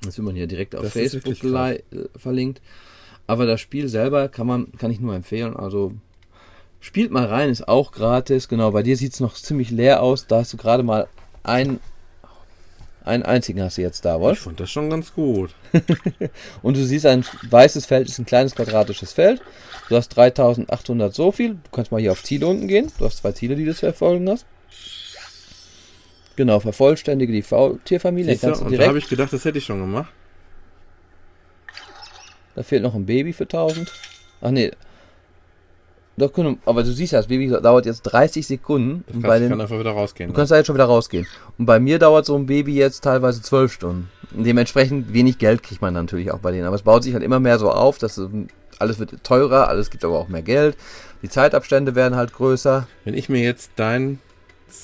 Speaker 2: Das wird man hier direkt auf
Speaker 1: Das
Speaker 2: Facebook äh, verlinkt. Aber das Spiel selber kann man, kann ich nur empfehlen. Also Spielt mal rein, ist auch gratis. Genau, bei dir sieht es noch ziemlich leer aus. Da hast du gerade mal einen, einen einzigen hast du jetzt da, wohl?
Speaker 1: Ich fand das schon ganz gut.
Speaker 2: Und du siehst, ein weißes Feld ist ein kleines quadratisches Feld. Du hast 3800 so viel. Du kannst mal hier auf Ziele unten gehen. Du hast zwei Ziele, die du zu verfolgen hast. Genau, vervollständige die Faultierfamilie.
Speaker 1: Siehst du?
Speaker 2: Kannst du
Speaker 1: Und da habe ich gedacht, das hätte ich schon gemacht.
Speaker 2: da fehlt noch ein Baby für 1000. Ach nee. Doch, aber du siehst ja, das Baby dauert jetzt 30 Sekunden.
Speaker 1: Das heißt,
Speaker 2: den,
Speaker 1: kann einfach wieder rausgehen.
Speaker 2: Du
Speaker 1: ne?
Speaker 2: kannst da jetzt schon wieder rausgehen. Und bei mir dauert so ein Baby jetzt teilweise zwölf Stunden. Und dementsprechend wenig Geld kriegt man natürlich auch bei denen. Aber es baut sich halt immer mehr so auf, dass ähm, alles wird teurer, alles gibt aber auch mehr Geld. Die Zeitabstände werden halt größer.
Speaker 1: Wenn ich mir jetzt dein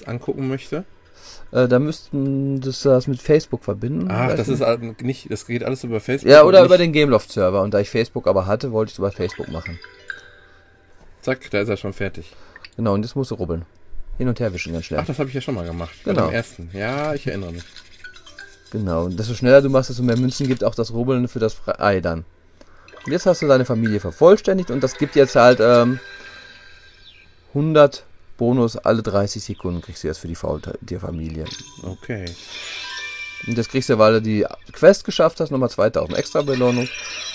Speaker 1: angucken möchte.
Speaker 2: Äh, da müssten das, das mit Facebook verbinden.
Speaker 1: Ach, das ist nicht, das geht alles über Facebook.
Speaker 2: Ja, oder über den Gameloft-Server. Und da ich Facebook aber hatte, wollte ich es über Facebook machen.
Speaker 1: Zack, da ist er schon fertig.
Speaker 2: Genau, und jetzt musst du rubbeln. Hin und her wischen ganz schnell.
Speaker 1: Ach, das habe ich ja schon mal gemacht.
Speaker 2: Genau.
Speaker 1: dem ersten. Ja, ich erinnere mich.
Speaker 2: Genau, und desto schneller du machst, desto mehr Münzen gibt auch das Rubbeln für das Ei dann. Und jetzt hast du deine Familie vervollständigt und das gibt jetzt halt ähm, 100 Bonus alle 30 Sekunden kriegst du jetzt für die Faultierfamilie.
Speaker 1: Okay.
Speaker 2: Und das kriegst du, weil du die Quest geschafft hast, nochmal 2000 extra Belohnung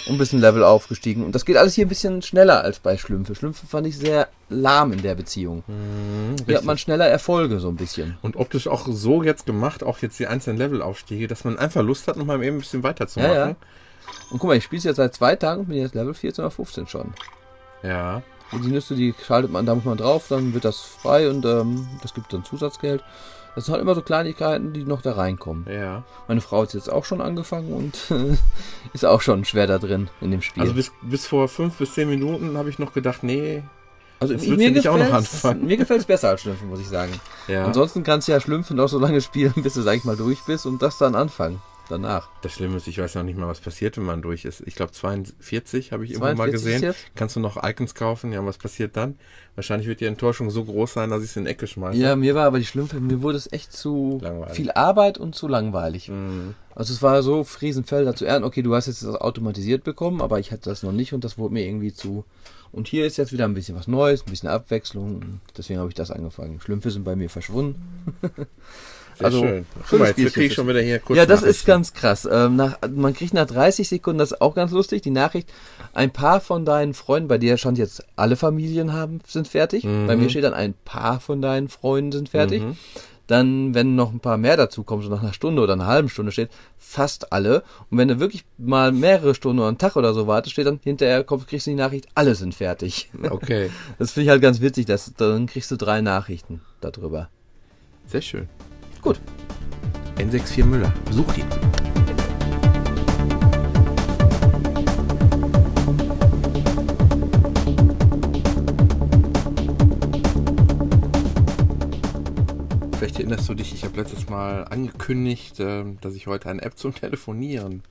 Speaker 2: und ein bisschen Level aufgestiegen. Und das geht alles hier ein bisschen schneller als bei Schlümpfe. Schlümpfe fand ich sehr lahm in der Beziehung.
Speaker 1: Mhm,
Speaker 2: Hier hat man schneller Erfolge so ein bisschen.
Speaker 1: Und optisch auch so jetzt gemacht, auch jetzt die einzelnen Levelaufstiege, dass man einfach Lust hat, nochmal eben ein bisschen weiterzumachen.
Speaker 2: Ja, ja. Und guck mal, ich spiele jetzt seit zwei Tagen und bin jetzt Level 14 oder 15 schon.
Speaker 1: ja.
Speaker 2: Die Nüsse, die schaltet man, da muss man drauf, dann wird das frei und ähm, das gibt dann Zusatzgeld. Das sind halt immer so Kleinigkeiten, die noch da reinkommen.
Speaker 1: Ja.
Speaker 2: Meine Frau hat jetzt auch schon angefangen und ist auch schon schwer da drin in dem Spiel.
Speaker 1: Also bis, bis vor fünf bis zehn Minuten habe ich noch gedacht, nee.
Speaker 2: Also
Speaker 1: das
Speaker 2: mir
Speaker 1: nicht auch noch anfangen.
Speaker 2: Mir gefällt es besser als Schlümpfe, muss ich sagen.
Speaker 1: Ja.
Speaker 2: Ansonsten kannst du ja Schlümpfe noch so lange spielen, bis du, sag ich mal, durch bist und das dann anfangen. Danach.
Speaker 1: Das Schlimme ist, ich weiß noch nicht mal, was passiert, wenn man durch ist. Ich glaube 42 habe ich irgendwo mal
Speaker 2: 42
Speaker 1: gesehen. Kannst du noch Icons kaufen? Ja, was passiert dann? Wahrscheinlich wird die Enttäuschung so groß sein, dass ich es in die Ecke schmeiße.
Speaker 2: Ja, mir war aber die Schlümpfe, mir wurde es echt zu
Speaker 1: Langweilig.
Speaker 2: viel Arbeit und zu langweilig.
Speaker 1: Mhm.
Speaker 2: Also es war so, Friesenfelder zu ernten. Okay, du hast jetzt das automatisiert bekommen, aber ich hatte das noch nicht und das wurde mir irgendwie zu. Und hier ist jetzt wieder ein bisschen was Neues, ein bisschen Abwechslung. Deswegen habe ich das angefangen. Schlümpfe sind bei mir verschwunden.
Speaker 1: Sehr
Speaker 2: Also,
Speaker 1: schön. Guck mal, jetzt kriege ich schon wieder hier kurz
Speaker 2: ja, das ist ganz krass. Ähm, nach, man kriegt nach 30 Sekunden, das ist auch ganz lustig, die Nachricht, ein paar von deinen Freunden, bei dir stand jetzt alle Familien haben, sind fertig.
Speaker 1: Mhm.
Speaker 2: Bei mir steht dann ein paar von deinen Freunden sind fertig.
Speaker 1: Mhm.
Speaker 2: Dann, wenn noch ein paar mehr dazu kommen, so nach einer Stunde oder einer halben Stunde steht, fast alle. Und wenn du wirklich mal mehrere Stunden oder einen Tag oder so wartest, steht dann hinterher, kommst, kriegst du die Nachricht, alle sind fertig.
Speaker 1: Okay,
Speaker 2: Das finde ich halt ganz witzig, dass, dann kriegst du drei Nachrichten darüber.
Speaker 1: sehr schön.
Speaker 2: Gut.
Speaker 1: N64 Müller. Besucht ihn. Vielleicht erinnerst du dich, ich habe letztes Mal angekündigt, ähm, dass ich heute eine App zum Telefonieren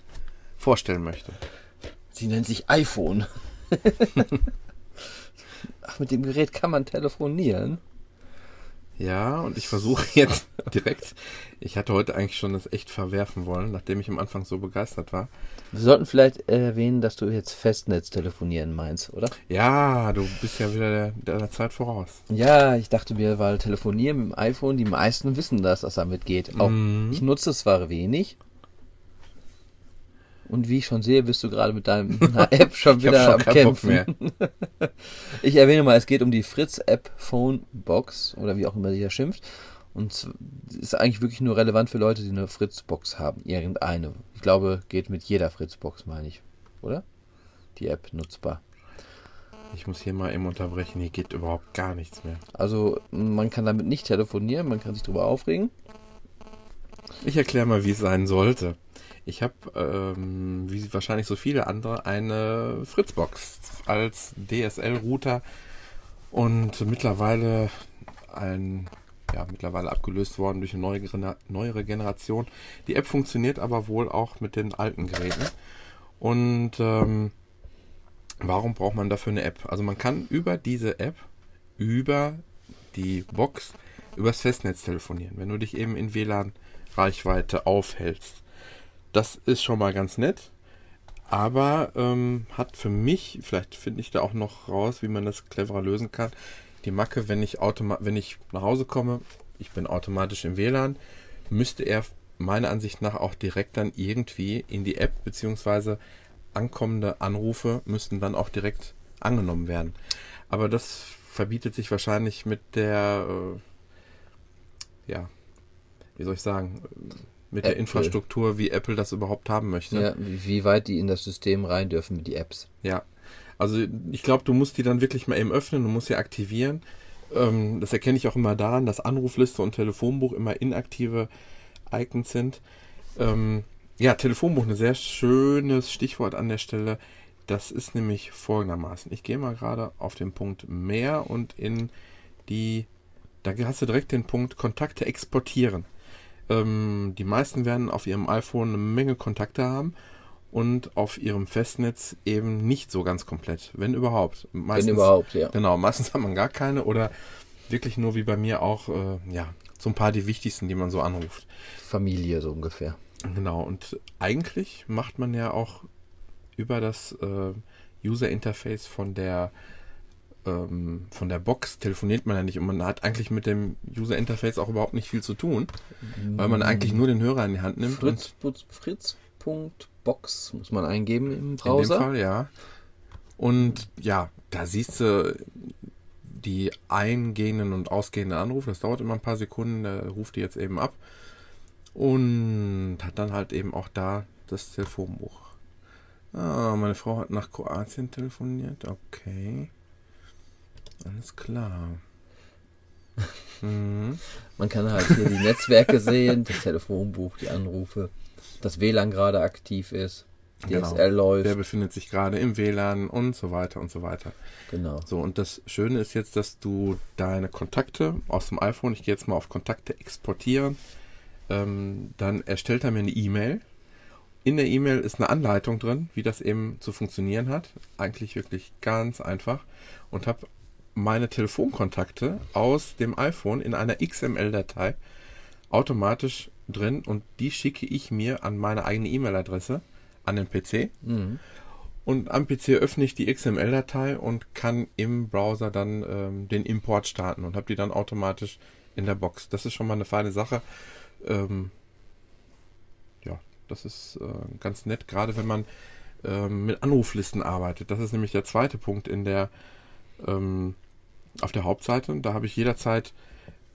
Speaker 1: vorstellen möchte.
Speaker 2: Sie nennt sich iPhone. Ach, mit dem Gerät kann man telefonieren.
Speaker 1: Ja, und ich versuche jetzt direkt. Ich hatte heute eigentlich schon das echt verwerfen wollen, nachdem ich am Anfang so begeistert war.
Speaker 2: Wir sollten vielleicht erwähnen, dass du jetzt Festnetz telefonieren meinst, oder?
Speaker 1: Ja, du bist ja wieder der, der Zeit voraus.
Speaker 2: Ja, ich dachte mir, weil telefonieren mit dem iPhone, die meisten wissen das, was damit geht. Auch
Speaker 1: Mhm.
Speaker 2: ich nutze es zwar wenig. Und wie ich schon sehe, bist du gerade mit deiner App schon wieder
Speaker 1: schon
Speaker 2: am Kämpfen. Ich erwähne mal, es geht um die Fritz-App Phone Box oder wie auch immer die hier schimpft. Und ist eigentlich wirklich nur relevant für Leute, die eine Fritz-Box haben. Irgendeine. Ich glaube, geht mit jeder Fritz-Box, meine ich. Oder? Die App nutzbar.
Speaker 1: Ich muss hier mal eben unterbrechen, hier geht überhaupt gar nichts mehr.
Speaker 2: Also, man kann damit nicht telefonieren, man kann sich darüber aufregen.
Speaker 1: Ich erkläre mal, wie es sein sollte. Ich habe, ähm, wie wahrscheinlich so viele andere, eine Fritzbox als DSL-Router und mittlerweile ein, ja, mittlerweile abgelöst worden durch eine neue, neuere Generation. Die App funktioniert aber wohl auch mit den alten Geräten. Und ähm, warum braucht man dafür eine App? Also man kann über diese App, über die Box, übers Festnetz telefonieren, wenn du dich eben in WLAN Reichweite aufhältst. Das ist schon mal ganz nett. Aber ähm, hat für mich, vielleicht finde ich da auch noch raus, wie man das cleverer lösen kann, die Macke, wenn ich, wenn ich nach Hause komme, ich bin automatisch im WLAN, müsste er meiner Ansicht nach auch direkt dann irgendwie in die App beziehungsweise ankommende Anrufe müssten dann auch direkt angenommen werden. Aber das verbietet sich wahrscheinlich mit der, äh, ja, wie soll ich sagen, mit Apple. der Infrastruktur, wie Apple das überhaupt haben möchte.
Speaker 2: Ja, wie, weit die in das System rein dürfen mit die Apps.
Speaker 1: Ja, also ich glaube, du musst die dann wirklich mal eben öffnen, du musst sie aktivieren. Ähm, das erkenne ich auch immer daran, dass Anrufliste und Telefonbuch immer inaktive Icons sind. Ähm, ja, Telefonbuch, ein sehr schönes Stichwort an der Stelle. Das ist nämlich folgendermaßen. Ich gehe mal gerade auf den Punkt mehr und in die, da hast du direkt den Punkt Kontakte exportieren. Ähm, die meisten werden auf ihrem iPhone eine Menge Kontakte haben und auf ihrem Festnetz eben nicht so ganz komplett, wenn überhaupt.
Speaker 2: Meistens, wenn überhaupt, ja.
Speaker 1: Genau, meistens hat man gar keine oder wirklich nur wie bei mir auch, äh, ja, so ein paar die wichtigsten, die man so anruft.
Speaker 2: Familie so ungefähr.
Speaker 1: Genau, und eigentlich macht man ja auch über das äh, User Interface von der ähm, von der Box telefoniert man ja nicht und man hat eigentlich mit dem User Interface auch überhaupt nicht viel zu tun, weil man eigentlich nur den Hörer in die Hand nimmt.
Speaker 2: Fritz, Fritz.box muss man eingeben im Browser.
Speaker 1: In dem Fall, ja. Und ja, da siehst du die eingehenden und ausgehenden Anrufe. Das dauert immer ein paar Sekunden, der ruft die jetzt eben ab und hat dann halt eben auch da das Telefonbuch. Ah, meine Frau hat nach Kroatien telefoniert. Okay. Alles klar.
Speaker 2: Mhm. Man kann halt hier die Netzwerke sehen, das Telefonbuch, die Anrufe, das WLAN gerade aktiv ist,
Speaker 1: DSL genau. läuft. Der befindet sich gerade im WLAN und so weiter und so weiter.
Speaker 2: Genau.
Speaker 1: So, und das Schöne ist jetzt, dass du deine Kontakte aus dem iPhone, ich gehe jetzt mal auf Kontakte exportieren, ähm, dann erstellt er mir eine E-Mail. In der E-Mail ist eine Anleitung drin, wie das eben zu funktionieren hat. Eigentlich wirklich ganz einfach. Und habe meine Telefonkontakte aus dem iPhone in einer XML-Datei automatisch drin und die schicke ich mir an meine eigene E-Mail-Adresse an den PC. Mhm. Und am PC öffne ich die XML-Datei und kann im Browser dann ähm, den Import starten und habe die dann automatisch in der Box. Das ist schon mal eine feine Sache. Ähm, ja, das ist äh, ganz nett, gerade wenn man ähm, mit Anruflisten arbeitet. Das ist nämlich der zweite Punkt in der ähm, auf der Hauptseite. Da habe ich jederzeit,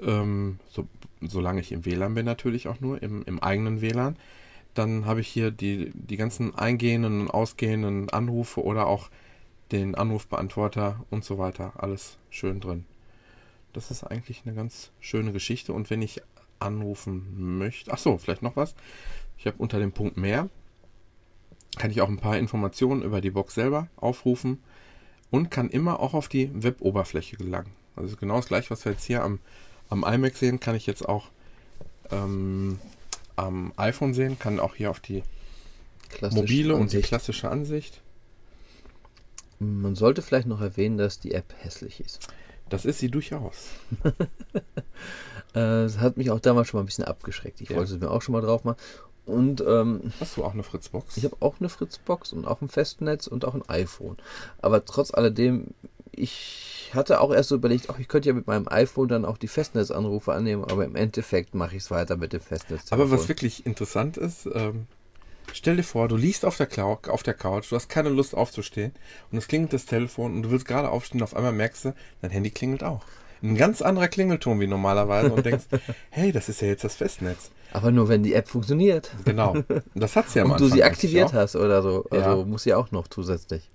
Speaker 1: ähm, so, solange ich im WLAN bin natürlich auch nur, im, im eigenen WLAN, dann habe ich hier die, die ganzen eingehenden und ausgehenden Anrufe oder auch den Anrufbeantworter und so weiter. Alles schön drin. Das ist eigentlich eine ganz schöne Geschichte. Und wenn ich anrufen möchte. Ach so, vielleicht noch was. Ich habe unter dem Punkt mehr kann ich auch ein paar Informationen über die Box selber aufrufen und kann immer auch auf die Web-Oberfläche gelangen. Also genau das gleiche, was wir jetzt hier am, am iMac sehen, kann ich jetzt auch ähm, am iPhone sehen, kann auch hier auf die klassische mobile Ansicht. und die klassische Ansicht.
Speaker 2: Man sollte vielleicht noch erwähnen, dass die App hässlich ist.
Speaker 1: Das ist sie durchaus.
Speaker 2: Das äh, hat mich auch damals schon mal ein bisschen abgeschreckt. Ich ja. wollte es mir auch schon mal drauf machen. Und ähm,
Speaker 1: hast du auch eine Fritzbox?
Speaker 2: Ich habe auch eine Fritzbox und auch ein Festnetz und auch ein iPhone. Aber trotz alledem, ich hatte auch erst so überlegt, ach, ich könnte ja mit meinem iPhone dann auch die Festnetzanrufe annehmen, aber im Endeffekt mache ich es weiter mit dem Festnetz.
Speaker 1: Aber was wirklich interessant ist, ähm, stell dir vor, du liegst auf der, Clou auf der Couch, du hast keine Lust aufzustehen und es klingelt das Telefon und du willst gerade aufstehen und auf einmal merkst du, dein Handy klingelt auch ein ganz anderer Klingelton wie normalerweise und denkst, hey, das ist ja jetzt das Festnetz.
Speaker 2: Aber nur wenn die App funktioniert.
Speaker 1: Genau. Das hat sie ja
Speaker 2: am Und du sie aktiviert hast oder so. Also ja. muss sie auch noch zusätzlich.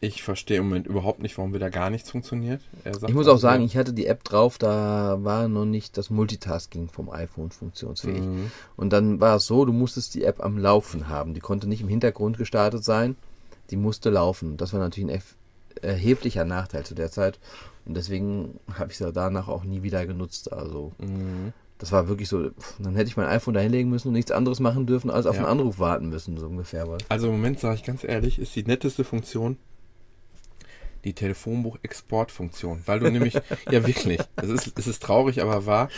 Speaker 1: Ich verstehe im Moment überhaupt nicht, warum wieder gar nichts funktioniert.
Speaker 2: ich muss auch sagen, ich hatte die App drauf, da war noch nicht das Multitasking vom iPhone funktionsfähig. Mhm. Und dann war es so, du musstest die App am Laufen haben. Die konnte nicht im Hintergrund gestartet sein, die musste laufen. Das war natürlich ein erheblicher Nachteil zu der Zeit. Und deswegen habe ich sie danach auch nie wieder genutzt. Also mhm. das war wirklich so, dann hätte ich mein iPhone da hinlegen müssen und nichts anderes machen dürfen, als auf ja. einen Anruf warten müssen, so ungefähr. Was.
Speaker 1: Also im Moment sage ich ganz ehrlich, ist die netteste Funktion die Telefonbuch-Exportfunktion. Weil du nämlich, ja wirklich, es ist, es ist traurig, aber wahr,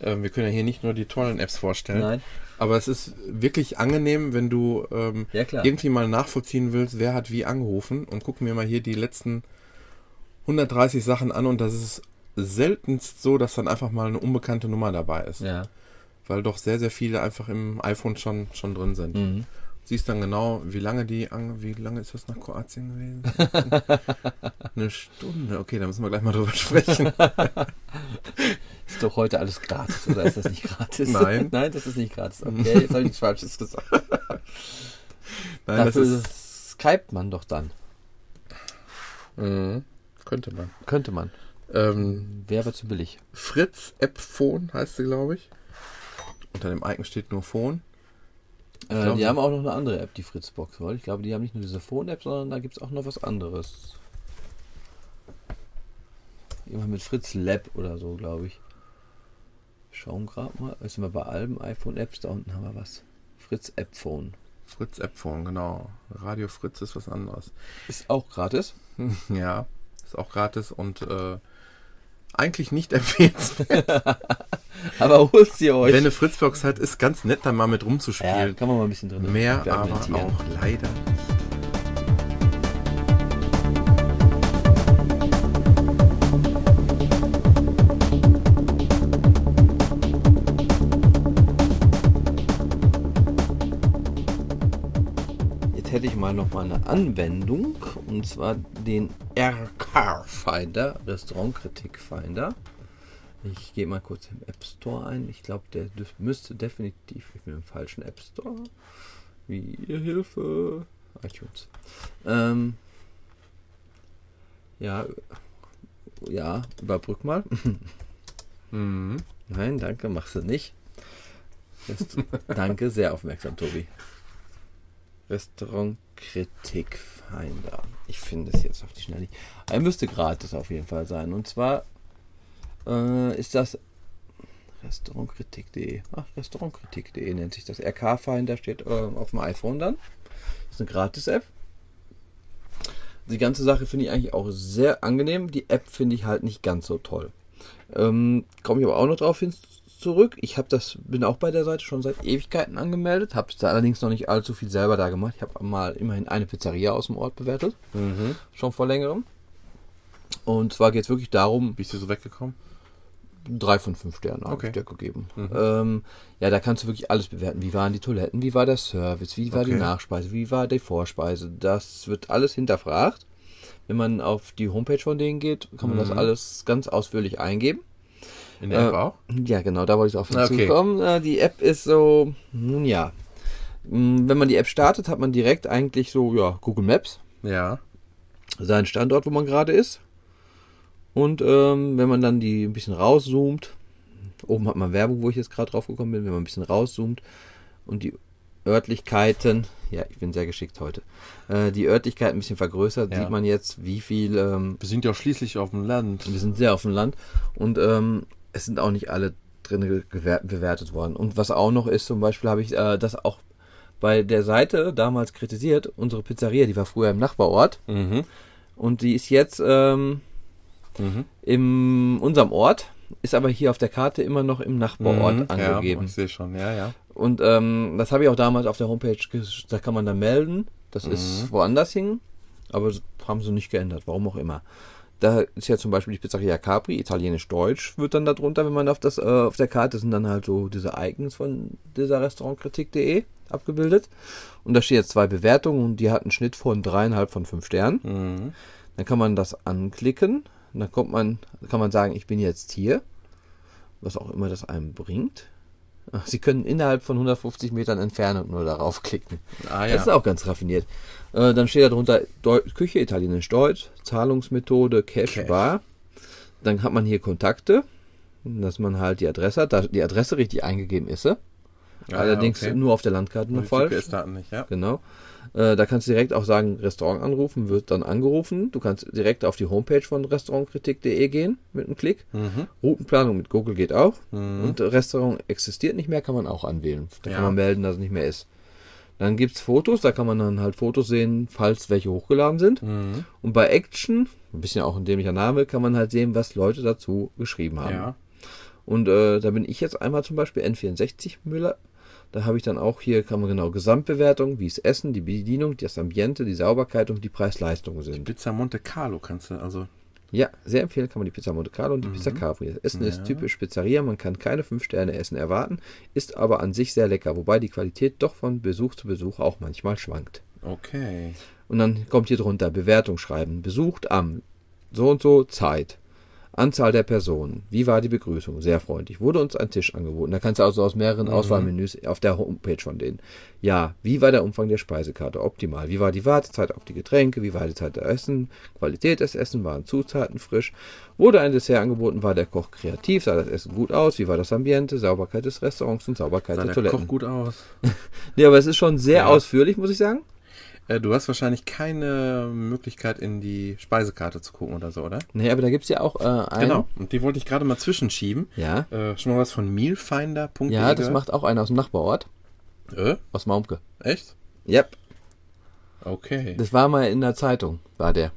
Speaker 1: äh, wir können ja hier nicht nur die tollen Apps vorstellen. Nein. Aber es ist wirklich angenehm, wenn du ähm,
Speaker 2: Ja,
Speaker 1: irgendwie mal nachvollziehen willst, wer hat wie angerufen. Und gucken wir mal hier die letzten 130 Sachen an. Und das ist seltenst so, dass dann einfach mal eine unbekannte Nummer dabei ist.
Speaker 2: Ja.
Speaker 1: Weil doch sehr, sehr viele einfach im iPhone schon, schon drin sind.
Speaker 2: Mhm.
Speaker 1: Siehst dann genau, wie lange die, an, wie lange ist das nach Kroatien gewesen? Eine Stunde. Okay, da müssen wir gleich mal drüber sprechen.
Speaker 2: Ist doch heute alles gratis, oder ist das nicht gratis?
Speaker 1: Nein.
Speaker 2: Nein, das ist nicht gratis. Okay, jetzt habe ich nichts Falsches gesagt.
Speaker 1: Nein, das
Speaker 2: Dafür
Speaker 1: ist,
Speaker 2: skypt man doch dann.
Speaker 1: Mhm. Könnte man.
Speaker 2: Könnte man.
Speaker 1: Ähm,
Speaker 2: Wäre zu billig.
Speaker 1: Fritz App Phone heißt sie, glaube ich. Unter dem Icon steht nur Phone.
Speaker 2: Äh,
Speaker 1: glaub,
Speaker 2: die haben auch noch eine andere App, die Fritzbox. Weil ich glaube, die haben nicht nur diese Phone-App, sondern da gibt es auch noch was anderes. Immer mit Fritz Lab oder so, glaube ich. Schauen gerade mal. Jetzt sind wir bei Alben, iPhone-Apps. Da unten haben wir was. Fritz App Phone.
Speaker 1: Fritz App Phone, genau. Radio Fritz ist was anderes.
Speaker 2: Ist auch gratis.
Speaker 1: Ja, ist auch gratis und äh, eigentlich nicht empfehlenswert.
Speaker 2: Aber holt sie euch.
Speaker 1: Wenn eine Fritzbox hat, ist ganz nett, da mal mit
Speaker 2: ja,
Speaker 1: rumzuspielen.
Speaker 2: kann man mal ein bisschen drin
Speaker 1: Mehr aber auch leider nicht.
Speaker 2: Mal noch mal eine Anwendung und zwar den RK Finder, Restaurantkritik Finder. Ich gehe mal kurz im App Store ein. Ich glaube, der müsste definitiv, ich bin im falschen App Store. Wie Hilfe. iTunes. Ähm, ja, ja, überbrück mal.
Speaker 1: Mhm.
Speaker 2: Nein, danke, machst du nicht. Rest danke, sehr aufmerksam, Tobi. Restaurant Kritik Finder. Ich finde es jetzt auf die Schnelle. Er müsste gratis auf jeden Fall sein. Und zwar äh, ist das Restaurantkritik.de. Ach, Restaurantkritik.de nennt sich das. RK Finder steht äh, auf dem iPhone dann. ist eine Gratis-App. Die ganze Sache finde ich eigentlich auch sehr angenehm. Die App finde ich halt nicht ganz so toll. Ähm, Komme ich aber auch noch drauf hin zurück. Ich habe das, bin auch bei der Seite schon seit Ewigkeiten angemeldet, habe da allerdings noch nicht allzu viel selber da gemacht. Ich habe mal immerhin eine Pizzeria aus dem Ort bewertet,
Speaker 1: Mhm.
Speaker 2: schon vor längerem. Und zwar geht es wirklich darum,
Speaker 1: Wie ist du so weggekommen?
Speaker 2: drei von fünf Sternen habe
Speaker 1: Okay.
Speaker 2: ich dir gegeben.
Speaker 1: Mhm.
Speaker 2: Ähm, ja, da kannst du wirklich alles bewerten. Wie waren die Toiletten, wie war der Service, wie war die
Speaker 1: Okay.
Speaker 2: Nachspeise, wie war die Vorspeise. Das wird alles hinterfragt. Wenn man auf die Homepage von denen geht, kann man das
Speaker 1: Mhm.
Speaker 2: alles ganz ausführlich eingeben.
Speaker 1: In der App
Speaker 2: Äh,
Speaker 1: auch?
Speaker 2: Ja, genau, da wollte ich auf
Speaker 1: Okay.
Speaker 2: hinzukommen. Äh, Die App ist so, nun ja. Mm, Wenn man die App startet, hat man direkt eigentlich so, ja, Google Maps,
Speaker 1: Ja.
Speaker 2: seinen Standort, wo man gerade ist. Und ähm, wenn man dann die ein bisschen rauszoomt, oben hat man Werbung, wo ich jetzt gerade drauf gekommen bin, wenn man ein bisschen rauszoomt und die Örtlichkeiten, ja, ich bin sehr geschickt heute, äh, die Örtlichkeiten ein bisschen vergrößert,
Speaker 1: Ja.
Speaker 2: sieht man jetzt, wie viel ähm,
Speaker 1: Wir sind ja schließlich auf dem Land.
Speaker 2: wir sind sehr auf dem Land und ähm, es sind auch nicht alle drin bewertet worden. Und was auch noch ist, zum Beispiel habe ich äh, das auch bei der Seite damals kritisiert. Unsere Pizzeria, die war früher im Nachbarort
Speaker 1: Mhm.
Speaker 2: und die ist jetzt ähm,
Speaker 1: Mhm.
Speaker 2: in unserem Ort, ist aber hier auf der Karte immer noch im Nachbarort
Speaker 1: Mhm.
Speaker 2: angegeben.
Speaker 1: Ja, ich sehe schon, ja, ja.
Speaker 2: Und ähm, das habe ich auch damals auf der Homepage, da kann man dann melden. Das ist
Speaker 1: Mhm.
Speaker 2: woanders hin, aber das haben sie nicht geändert, warum auch immer. Da ist ja zum Beispiel die Pizzeria Capri, italienisch-deutsch, wird dann darunter, wenn man auf das äh, auf der Karte sind dann halt so diese Icons von dieser Restaurantkritik.de abgebildet. Und da steht jetzt zwei Bewertungen und die hat einen Schnitt von dreieinhalb von fünf Sternen.
Speaker 1: Mhm.
Speaker 2: Dann kann man das anklicken. Und dann kommt man, kann man sagen, ich bin jetzt hier. Was auch immer das einem bringt. Sie können innerhalb von 150 Metern Entfernung nur darauf klicken.
Speaker 1: Ah
Speaker 2: Das ist
Speaker 1: ja.
Speaker 2: auch ganz raffiniert. Äh, dann steht da drunter Deu Küche, italienisch-deutsch, Zahlungsmethode, Cash,
Speaker 1: Cash.
Speaker 2: Bar. Dann hat man hier Kontakte, dass man halt die Adresse hat. Da die Adresse richtig eingegeben ist sie.
Speaker 1: Ja,
Speaker 2: Allerdings
Speaker 1: ja, okay.
Speaker 2: nur auf der Landkarte noch falsch.
Speaker 1: Nicht, ja.
Speaker 2: Genau. Äh, da kannst du direkt auch sagen, Restaurant anrufen, wird dann angerufen. Du kannst direkt auf die Homepage von restaurantkritik.de gehen mit einem Klick.
Speaker 1: Mhm.
Speaker 2: Routenplanung mit Google geht auch.
Speaker 1: Mhm.
Speaker 2: Und Restaurant existiert nicht mehr, kann man auch anwählen. Da
Speaker 1: Ja.
Speaker 2: kann man melden, dass es nicht mehr ist. Dann gibt's Fotos, da kann man dann halt Fotos sehen, falls welche hochgeladen sind.
Speaker 1: Mhm.
Speaker 2: Und bei Action, ein bisschen auch ein dämlicher Name, kann man halt sehen, was Leute dazu geschrieben haben.
Speaker 1: Ja.
Speaker 2: Und äh, da bin ich jetzt einmal zum Beispiel N64 Müller Da habe ich dann auch hier, kann man genau Gesamtbewertung, wie es Essen, die Bedienung, das Ambiente, die Sauberkeit und die Preis-Leistung sind.
Speaker 1: Pizza Monte Carlo kannst du, also
Speaker 2: Ja, sehr empfehlen kann man die Pizza Monte Carlo und die Pizza Capri. Essen
Speaker 1: Ja.
Speaker 2: ist typisch Pizzeria, man kann keine 5-Sterne-Essen erwarten, ist aber an sich sehr lecker, wobei die Qualität doch von Besuch zu Besuch auch manchmal schwankt.
Speaker 1: okay.
Speaker 2: Und dann kommt hier drunter Bewertung schreiben. Besucht am so und so Zeit. Anzahl der Personen. Wie war die Begrüßung? Sehr freundlich. Wurde uns ein Tisch angeboten. Da kannst du also aus mehreren Auswahlmenüs auf der Homepage von denen. Ja, wie war der Umfang der Speisekarte? Optimal. Wie war die Wartezeit auf die Getränke? Wie war die Zeit der Essen? Qualität des Essen? Waren Zutaten frisch? Wurde ein Dessert angeboten? War der Koch kreativ? Sah das Essen gut aus? Wie war das Ambiente? Sauberkeit des Restaurants und Sauberkeit
Speaker 1: Sah
Speaker 2: der
Speaker 1: der
Speaker 2: Toiletten?
Speaker 1: Koch gut aus.
Speaker 2: Nee, aber es ist schon sehr
Speaker 1: Ja.
Speaker 2: ausführlich, muss ich sagen.
Speaker 1: Äh, du hast wahrscheinlich keine Möglichkeit in die Speisekarte zu gucken oder so, oder?
Speaker 2: Nee, aber da gibt's ja auch äh, ein...
Speaker 1: Genau. Und die wollte ich gerade mal zwischenschieben.
Speaker 2: Ja.
Speaker 1: Äh, schon mal was von mealfinder.de
Speaker 2: Ja, das macht auch einer aus dem Nachbarort,
Speaker 1: Äh?
Speaker 2: aus Maumke.
Speaker 1: Echt?
Speaker 2: Yep,
Speaker 1: Okay.
Speaker 2: das war mal in der Zeitung, war der.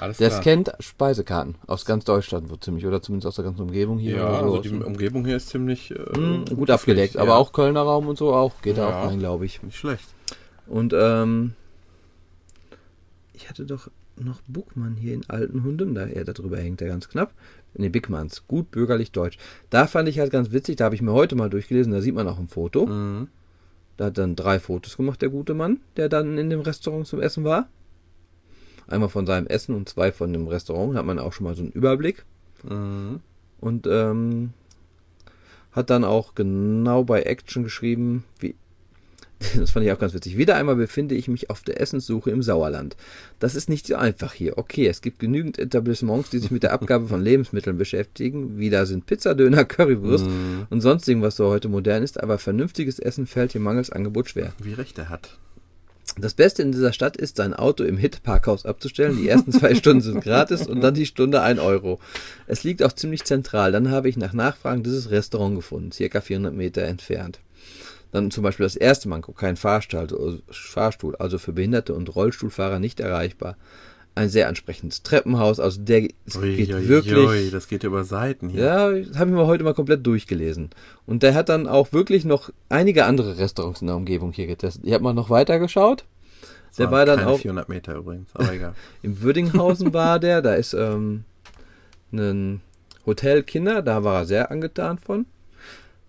Speaker 1: Alles
Speaker 2: Der
Speaker 1: klar.
Speaker 2: scannt Speisekarten aus ganz Deutschland, so ziemlich, oder zumindest aus der ganzen Umgebung hier.
Speaker 1: Ja,
Speaker 2: oder so.
Speaker 1: also die Umgebung hier ist ziemlich äh,
Speaker 2: Hm, gut abgelegt,
Speaker 1: ja.
Speaker 2: aber auch Kölner Raum und so auch, geht da
Speaker 1: Ja.
Speaker 2: auch rein, glaube ich.
Speaker 1: Nicht schlecht.
Speaker 2: Und ähm, ich hatte doch noch Buckmann hier in Altenhundem, da er da drüber hängt, der ganz knapp. Ne, Bigmanns, gut bürgerlich deutsch. Da fand ich halt ganz witzig, da habe ich mir heute mal durchgelesen, da sieht man auch ein Foto.
Speaker 1: Mhm.
Speaker 2: Da hat dann drei Fotos gemacht, der gute Mann, der dann in dem Restaurant zum Essen war. Einmal von seinem Essen und zwei von dem Restaurant, hat man auch schon mal so einen Überblick.
Speaker 1: Mhm.
Speaker 2: Und ähm, hat dann auch genau bei Action geschrieben, wie. Das fand ich auch ganz witzig. Wieder einmal befinde ich mich auf der Essenssuche im Sauerland. Das ist nicht so einfach hier. Okay, es gibt genügend Etablissements, die sich mit der Abgabe von Lebensmitteln beschäftigen. Wie da sind Pizza, Döner, Currywurst
Speaker 1: Mhm.
Speaker 2: und sonstigen, was so heute modern ist. Aber vernünftiges Essen fällt hier mangels Angebot schwer.
Speaker 1: Wie recht er hat.
Speaker 2: Das Beste in dieser Stadt ist, sein Auto im Hit-Parkhaus abzustellen. Die ersten zwei Stunden sind gratis und dann die Stunde ein Euro. Es liegt auch ziemlich zentral. Dann habe ich nach Nachfragen dieses Restaurant gefunden, circa 400 Meter entfernt. Dann zum Beispiel das erste Manko, kein Fahrstuhl, also, Fahrstuhl, also für Behinderte und Rollstuhlfahrer nicht erreichbar. Ein sehr ansprechendes Treppenhaus, also der
Speaker 1: Ui,
Speaker 2: geht
Speaker 1: ui,
Speaker 2: wirklich.
Speaker 1: ui, das geht über Seiten hier.
Speaker 2: Ja, das habe ich mir heute mal komplett durchgelesen. Und der hat dann auch wirklich noch einige andere Restaurants in der Umgebung hier getestet. Ich habe mal noch weiter geschaut.
Speaker 1: Das
Speaker 2: Der war dann auch
Speaker 1: 400 Meter übrigens, aber egal.
Speaker 2: im Würdinghausen war der. Da ist ähm, ein Hotel Kinder, da war er sehr angetan von.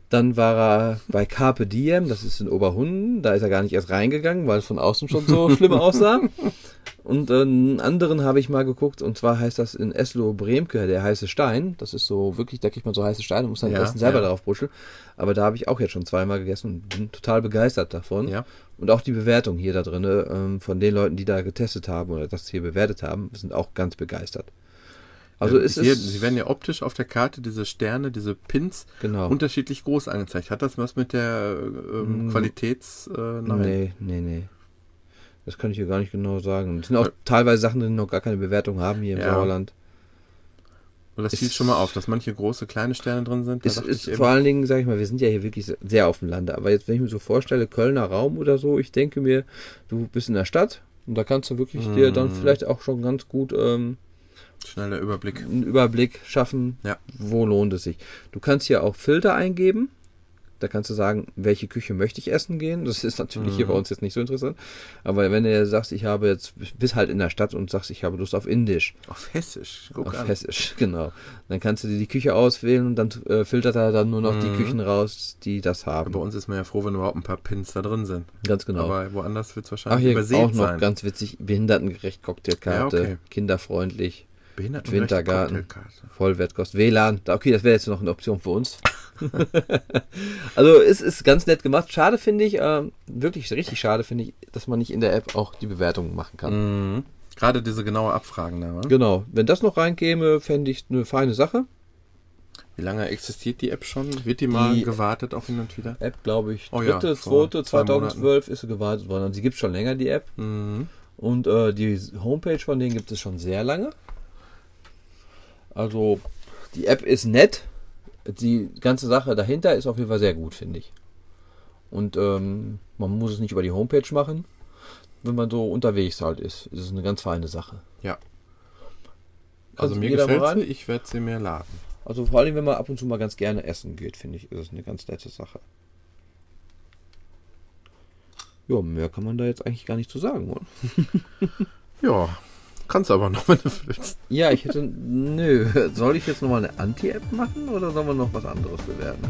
Speaker 2: Dann war er bei Carpe Diem, das ist in Oberhunden. Da ist er gar nicht erst reingegangen, weil es von außen schon so schlimm aussah. Und äh, einen anderen habe ich mal geguckt, und zwar heißt das in Esloh-Bremke, der heiße Stein. Das ist so wirklich, da kriegt man so heiße Steine und muss dann
Speaker 1: Ja,
Speaker 2: Essen selber
Speaker 1: ja.
Speaker 2: drauf bruscheln. Aber da habe ich auch jetzt schon zweimal gegessen und bin total begeistert davon.
Speaker 1: Ja.
Speaker 2: Und auch die Bewertung hier da drin, ähm, von den Leuten, die da getestet haben oder das hier bewertet haben, sind auch ganz begeistert. Also
Speaker 1: Ähm,
Speaker 2: ist
Speaker 1: hier,
Speaker 2: es.
Speaker 1: Sie werden ja optisch auf der Karte diese Sterne, diese Pins
Speaker 2: Genau.
Speaker 1: unterschiedlich groß angezeigt. Hat das was mit der ähm,
Speaker 2: Mm.
Speaker 1: Qualitäts... Äh, nein.
Speaker 2: Nee, nee, nee. Das kann ich hier gar nicht genau sagen. Es sind auch teilweise Sachen, die noch gar keine Bewertung haben hier im
Speaker 1: Ja.
Speaker 2: Sauerland.
Speaker 1: Weil das
Speaker 2: Ist-
Speaker 1: fiel schon mal auf, dass manche große, kleine Sterne drin sind.
Speaker 2: Ist
Speaker 1: eben,
Speaker 2: vor allen Dingen, sag ich mal, wir sind ja hier wirklich sehr auf dem Lande. Aber jetzt, wenn ich mir so vorstelle, Kölner Raum oder so, ich denke mir, du bist in der Stadt und da kannst du wirklich dir dann
Speaker 1: Mhm.
Speaker 2: vielleicht auch schon ganz gut ähm,
Speaker 1: schneller Überblick.
Speaker 2: einen Überblick schaffen,
Speaker 1: Ja.
Speaker 2: wo lohnt es sich. Du kannst hier auch Filter eingeben. Da kannst du sagen, welche Küche möchte ich essen gehen. Das ist natürlich hier
Speaker 1: Mhm.
Speaker 2: bei uns jetzt nicht so interessant. Aber wenn du sagst, ich habe jetzt, bist halt in der Stadt und sagst, ich habe Lust auf Indisch,
Speaker 1: Auf Hessisch. Guck
Speaker 2: auf
Speaker 1: an.
Speaker 2: Hessisch, genau. Dann kannst du dir die Küche auswählen und dann äh, filtert er dann nur noch die
Speaker 1: Mhm.
Speaker 2: Küchen raus, die das haben.
Speaker 1: Bei uns ist man ja froh, wenn überhaupt ein paar Pins da drin sind.
Speaker 2: Ganz genau.
Speaker 1: Aber woanders wird es
Speaker 2: Ach,
Speaker 1: wahrscheinlich
Speaker 2: hier
Speaker 1: übersehen
Speaker 2: auch noch
Speaker 1: sein.
Speaker 2: ganz witzig, behindertengerecht Cocktailkarte,
Speaker 1: Ja, okay.
Speaker 2: kinderfreundlich,
Speaker 1: Behindertengerechte
Speaker 2: Wintergarten. Vollwertkost, WLAN. Okay, das wäre jetzt noch eine Option für uns. also es ist ganz nett gemacht. Schade finde ich, ähm, wirklich richtig schade finde ich, dass man nicht in der App auch die Bewertungen machen kann.
Speaker 1: Mhm. Gerade diese genaue Abfragen da, wa?
Speaker 2: Genau, wenn das noch reinkäme, fände ich eine feine Sache.
Speaker 1: Wie lange existiert die App schon? Wird die mal
Speaker 2: Die-
Speaker 1: gewartet auf hin und wieder?
Speaker 2: App, glaube ich,
Speaker 1: Oh ja,
Speaker 2: dritte,
Speaker 1: vor
Speaker 2: zweite,
Speaker 1: zwei
Speaker 2: 2012 ist sie gewartet worden. Also, sie gibt schon länger, die App.
Speaker 1: Mhm.
Speaker 2: Und äh, die Homepage von denen gibt es schon sehr lange. Also, die App ist nett. Die ganze Sache dahinter ist auf jeden Fall sehr gut, finde ich. Und ähm, man muss es nicht über die Homepage machen. Wenn man so unterwegs halt ist, ist es eine ganz feine Sache.
Speaker 1: Ja. Also
Speaker 2: Kannst
Speaker 1: mir
Speaker 2: jeder mal
Speaker 1: gefällt sie, ich werde sie mir laden.
Speaker 2: Also vor allem, wenn man ab und zu mal ganz gerne essen geht, finde ich, ist es eine ganz nette Sache. Ja, mehr kann man da jetzt eigentlich gar nicht zu sagen, oder?
Speaker 1: Ja, kannst aber noch, wenn du willst.
Speaker 2: Ja, ich hätte. Nö. Soll ich jetzt nochmal eine Anti-App machen oder sollen wir noch was anderes bewerten?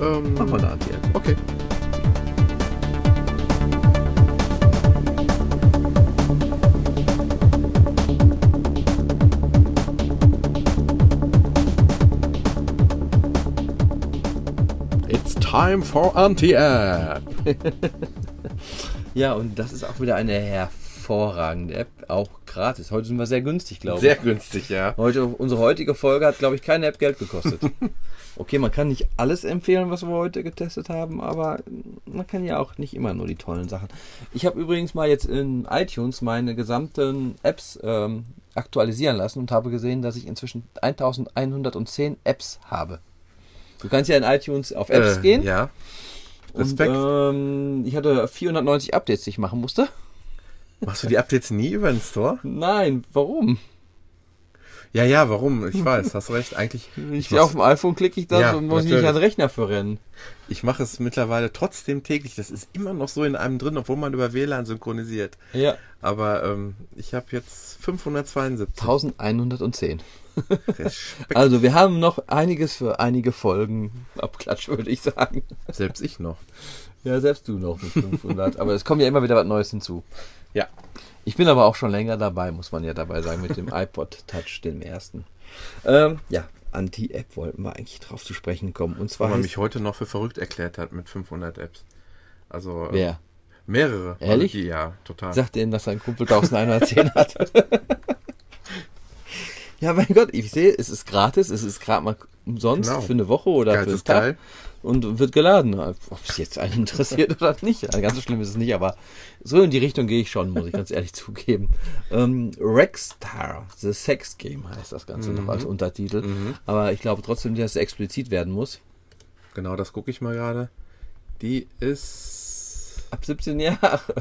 Speaker 1: Ähm,
Speaker 2: Mach mal eine Anti-App.
Speaker 1: Okay. It's time for Anti-App.
Speaker 2: Ja, und das ist auch wieder eine hervorragende App. Auch gratis. Heute sind wir sehr günstig, glaube ich.
Speaker 1: Sehr günstig, ja.
Speaker 2: Heute, unsere heutige Folge hat, glaube ich, keine App Geld gekostet. Okay, man kann nicht alles empfehlen, was wir heute getestet haben, aber man kann ja auch nicht immer nur die tollen Sachen. Ich habe übrigens mal jetzt in iTunes meine gesamten Apps ähm, aktualisieren lassen und habe gesehen, dass ich inzwischen 1110 Apps habe. Du kannst ja in iTunes auf Apps
Speaker 1: Äh,
Speaker 2: gehen.
Speaker 1: Ja.
Speaker 2: Und,
Speaker 1: Respekt.
Speaker 2: ähm, ich hatte 490 Updates, die ich machen musste.
Speaker 1: Machst du die Updates nie über den Store?
Speaker 2: Nein, warum?
Speaker 1: Ja, ja, warum? Ich weiß, hast recht. Eigentlich,
Speaker 2: Ich
Speaker 1: mach's-
Speaker 2: auf dem iPhone klicke ich das
Speaker 1: Ja,
Speaker 2: und muss nicht
Speaker 1: natürlich.
Speaker 2: an den Rechner für rennen.
Speaker 1: ich mache es mittlerweile trotzdem täglich. Das ist immer noch so in einem drin, obwohl man über WLAN synchronisiert.
Speaker 2: Ja.
Speaker 1: Aber ähm, ich habe jetzt 572.
Speaker 2: 1110.
Speaker 1: Respekt.
Speaker 2: Also wir haben noch einiges für einige Folgen abklatsch, würde ich sagen.
Speaker 1: Selbst ich noch.
Speaker 2: Ja, selbst du noch mit 500. aber es kommt ja immer wieder was Neues hinzu.
Speaker 1: Ja.
Speaker 2: Ich bin aber auch schon länger dabei, muss man ja dabei sagen, mit dem iPod Touch, dem ersten. Ähm, ja, Anti-App wollten wir eigentlich drauf zu sprechen kommen. Und zwar
Speaker 1: Weil man mich heute noch für verrückt erklärt hat mit 500 Apps. Also äh,
Speaker 2: wer?
Speaker 1: mehrere.
Speaker 2: Ehrlich?
Speaker 1: Also die- Ja, total.
Speaker 2: Sagt denen, dass sein Kumpel 1110 hat. ja, mein Gott, ich sehe, es ist gratis, es ist gerade mal umsonst
Speaker 1: Genau.
Speaker 2: für eine Woche oder für
Speaker 1: Geilstes
Speaker 2: einen Tag.
Speaker 1: Teil.
Speaker 2: Und wird geladen. Ob es jetzt einen interessiert oder nicht. Ganz so schlimm ist es nicht, aber so in die Richtung gehe ich schon, muss ich ganz ehrlich zugeben. Ähm, Rexstar, The Sex Game heißt das Ganze noch als Untertitel. Aber ich glaube trotzdem, dass es explizit werden muss.
Speaker 1: Genau, das gucke ich mal gerade. Die ist.
Speaker 2: Ab 17 Jahre.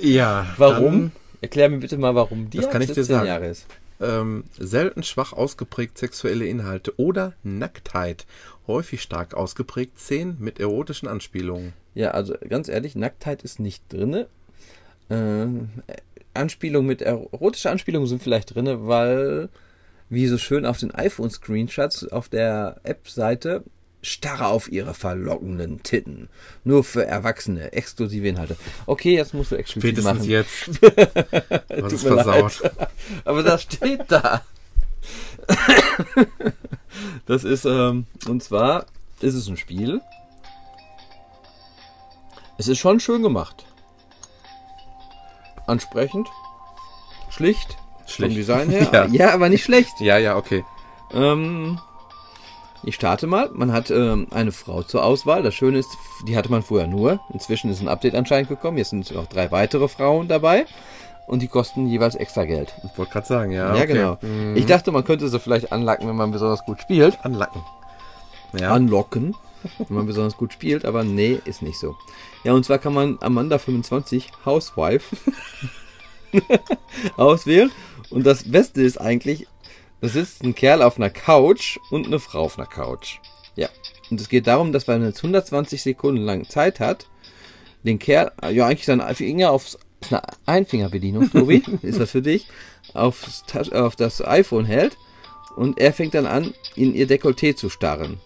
Speaker 1: Ja.
Speaker 2: Warum? Erklär mir bitte mal, warum die
Speaker 1: Das
Speaker 2: ab
Speaker 1: kann ich dir
Speaker 2: 17
Speaker 1: sagen.
Speaker 2: Jahre ist.
Speaker 1: Ähm, selten schwach ausgeprägt sexuelle Inhalte oder Nacktheit. Häufig stark ausgeprägt Szenen mit erotischen Anspielungen.
Speaker 2: Ja, also ganz ehrlich, Nacktheit ist nicht drinne. Ähm, Anspielungen mit erotische Anspielungen sind vielleicht drinne, weil wie so schön auf den iPhone-Screenshots auf der App-Seite starre auf ihre verlockenden Titten. Nur für Erwachsene, exklusive Inhalte. Okay, jetzt musst du explizit
Speaker 1: Spätestens
Speaker 2: machen.
Speaker 1: jetzt. Was ist
Speaker 2: leid.
Speaker 1: versaut.
Speaker 2: Aber das steht da. Das ist, ähm, und zwar ist es ein Spiel. Es ist schon schön gemacht. Ansprechend. Schlicht. Vom
Speaker 1: Schlicht.
Speaker 2: Design her.
Speaker 1: Ja.
Speaker 2: ja. aber nicht schlecht.
Speaker 1: Ja, ja, okay.
Speaker 2: Ähm, ich starte mal. Man hat ähm, eine Frau zur Auswahl. Das Schöne ist, die hatte man vorher nur. Inzwischen ist ein Update anscheinend gekommen. Jetzt sind noch drei weitere Frauen dabei. Und die kosten jeweils extra Geld.
Speaker 1: Ich wollte gerade sagen, ja.
Speaker 2: Ja,
Speaker 1: okay.
Speaker 2: genau.
Speaker 1: Mhm.
Speaker 2: Ich dachte, man könnte sie vielleicht anlacken, wenn man besonders gut spielt.
Speaker 1: Anlacken. Ja.
Speaker 2: Anlocken, wenn man besonders gut spielt, aber nee, ist nicht so. Ja, und zwar kann man Amanda 25 Housewife auswählen. Und das Beste ist eigentlich, da sitzt ein Kerl auf einer Couch und eine Frau auf einer Couch. Ja. Und es geht darum, dass man jetzt 120 Sekunden lang Zeit hat, den Kerl, ja eigentlich seinen Finger aufs, ist eine Einfingerbedienung, Tobi, ist das für dich, aufs, Tasch- auf das iPhone hält und er fängt dann an, in ihr Dekolleté zu starren.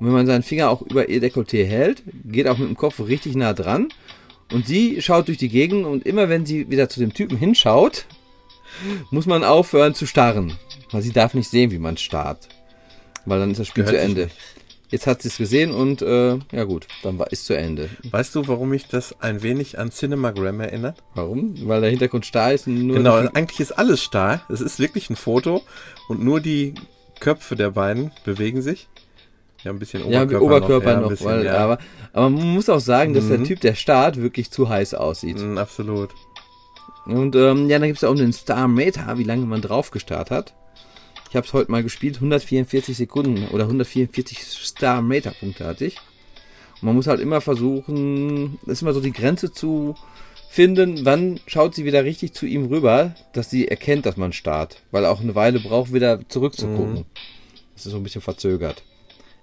Speaker 2: Und wenn man seinen Finger auch über ihr Dekolleté hält, geht auch mit dem Kopf richtig nah dran und sie schaut durch die Gegend und immer wenn sie wieder zu dem Typen hinschaut, muss man aufhören zu starren. Weil sie darf nicht sehen, wie man starrt. Weil dann ist das Spiel
Speaker 1: Gehört
Speaker 2: zu Ende.
Speaker 1: nicht.
Speaker 2: Jetzt hat sie es gesehen und äh, ja gut, dann war ist zu Ende.
Speaker 1: Weißt du, warum mich das ein wenig an Cinemagram erinnert?
Speaker 2: Warum? Weil der Hintergrund starr ist und nur
Speaker 1: Genau,
Speaker 2: die-
Speaker 1: eigentlich ist alles starr. Es ist wirklich ein Foto und nur die Köpfe der beiden bewegen sich. Ja, ein bisschen
Speaker 2: ja,
Speaker 1: Oberkörper,
Speaker 2: mit Oberkörper
Speaker 1: Ja, ein
Speaker 2: noch,
Speaker 1: bisschen,
Speaker 2: weil,
Speaker 1: ja.
Speaker 2: aber, aber man muss auch sagen, dass der
Speaker 1: Mhm.
Speaker 2: Typ, der starrt, wirklich zu heiß aussieht.
Speaker 1: Mm, absolut.
Speaker 2: Und ähm, ja, dann gibt es auch den Star Meter, wie lange man drauf gestarrt hat. Ich habe es heute mal gespielt, 144 Sekunden oder 144 Star Meter Punkte hatte ich. Und man muss halt immer versuchen, ist immer so die Grenze zu finden, wann schaut sie wieder richtig zu ihm rüber, dass sie erkennt, dass man starrt. Weil er auch eine Weile braucht, wieder zurückzugucken. Das ist so ein bisschen verzögert.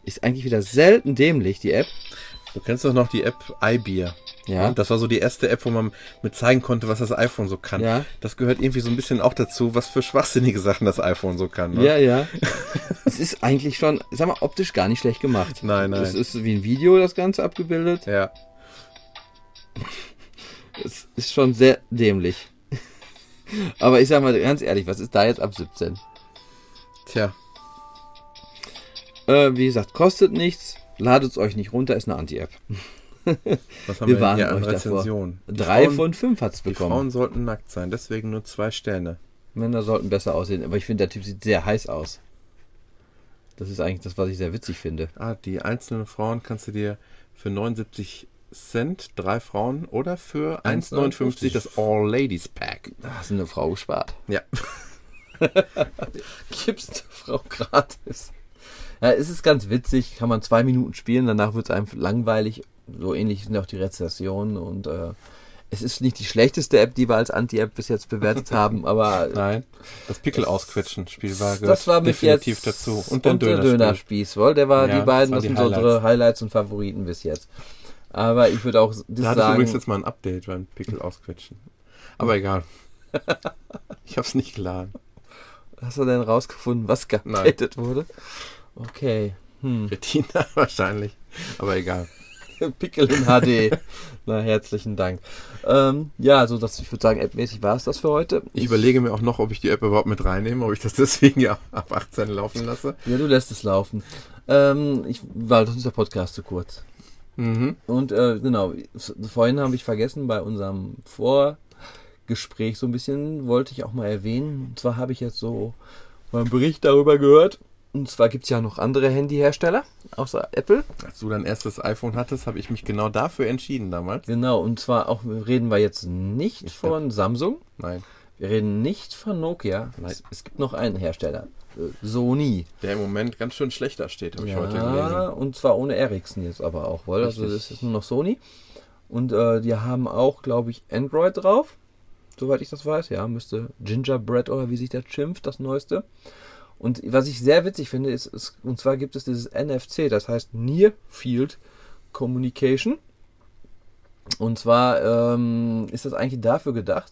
Speaker 2: Ist eigentlich wieder selten dämlich, die App.
Speaker 1: Du kennst doch noch die App iBeer.
Speaker 2: Ja.
Speaker 1: Und das war so die erste App, wo man mit zeigen konnte, was das iPhone so kann.
Speaker 2: Ja.
Speaker 1: Das gehört irgendwie so ein bisschen auch dazu, was für schwachsinnige Sachen das iPhone so kann. Ne?
Speaker 2: Ja, ja. es ist eigentlich schon, sag mal, optisch gar nicht schlecht gemacht.
Speaker 1: Nein, nein.
Speaker 2: Es ist wie ein Video das Ganze abgebildet.
Speaker 1: Ja.
Speaker 2: Es ist schon sehr dämlich. Aber ich sag mal ganz ehrlich, was ist da jetzt ab 17?
Speaker 1: Tja.
Speaker 2: Äh, wie gesagt, kostet nichts. Ladet es euch nicht runter, ist eine Anti-App.
Speaker 1: Was haben
Speaker 2: Wir
Speaker 1: wir,
Speaker 2: warnen
Speaker 1: denn hier
Speaker 2: euch davor.
Speaker 1: Rezensionen? Die
Speaker 2: Drei
Speaker 1: Frauen,
Speaker 2: von fünf hat's
Speaker 1: Die
Speaker 2: bekommen.
Speaker 1: Frauen sollten nackt sein, deswegen nur zwei Sterne.
Speaker 2: Männer sollten besser aussehen, aber ich finde, der Typ sieht sehr heiß aus. Das ist eigentlich das, was ich sehr witzig finde.
Speaker 1: Ah, die einzelnen Frauen kannst du dir für 79 Cent, drei Frauen, oder für 1,59 das All Ladies Pack.
Speaker 2: Da hast du eine Frau gespart.
Speaker 1: Ja.
Speaker 2: Gibst der Frau gratis. Ja, es ist ganz witzig, kann man zwei Minuten spielen, danach wird es einem langweilig. So ähnlich sind auch die Rezessionen und äh, es ist nicht die schlechteste App, die wir als Anti-App bis jetzt bewertet haben, aber
Speaker 1: Nein. Das Pickel ausquetschen Spiel war,
Speaker 2: das war mit
Speaker 1: definitiv
Speaker 2: jetzt
Speaker 1: dazu. Und der
Speaker 2: der
Speaker 1: Dönerspieß.
Speaker 2: Wohl, der war
Speaker 1: Ja,
Speaker 2: die beiden,
Speaker 1: das
Speaker 2: das sind so unsere Highlights und Favoriten bis jetzt. Aber ich würde auch das
Speaker 1: Da hatte ich übrigens jetzt mal ein Update beim Pickel ausquetschen. Aber egal. ich hab's nicht geladen.
Speaker 2: hast du denn rausgefunden, was geupdatet wurde? Okay. Hm.
Speaker 1: Retina wahrscheinlich. Aber egal.
Speaker 2: Pickel in HD. Na, herzlichen Dank. Ähm, ja, also das, ich würde sagen, appmäßig war es das für heute.
Speaker 1: Ich überlege mir auch noch, ob ich die App überhaupt mit reinnehme, ob ich das deswegen ja ab 18 laufen lasse.
Speaker 2: Ja, du lässt es laufen. Ähm, ich, weil das ist der Podcast zu kurz.
Speaker 1: Mhm.
Speaker 2: Und äh, genau, vorhin habe ich vergessen, bei unserem Vorgespräch so ein bisschen, wollte ich auch mal erwähnen. Und zwar habe ich jetzt so mal einen Bericht darüber gehört. Und zwar gibt es ja noch andere Handyhersteller, außer Apple.
Speaker 1: Als du dein erstes iPhone hattest, habe ich mich genau dafür entschieden damals.
Speaker 2: Genau, und zwar auch reden wir jetzt nicht von Samsung.
Speaker 1: Nein.
Speaker 2: Wir reden nicht von Nokia.
Speaker 1: Nein.
Speaker 2: Es, es gibt noch einen Hersteller. äh, Sony.
Speaker 1: Der im Moment ganz schön schlechter steht, habe ich heute
Speaker 2: Ja,
Speaker 1: gelesen.
Speaker 2: und zwar ohne Ericsson jetzt aber auch, wohl. Also das ist nur noch Sony. Und äh, die haben auch, glaube ich, Android drauf. Soweit ich das weiß. Ja, müsste Gingerbread oder wie sich das schimpft, das neueste. Und was ich sehr witzig finde, ist, ist und zwar gibt es dieses NFC, das heißt Near Field Communication. Und zwar ähm, ist das eigentlich dafür gedacht,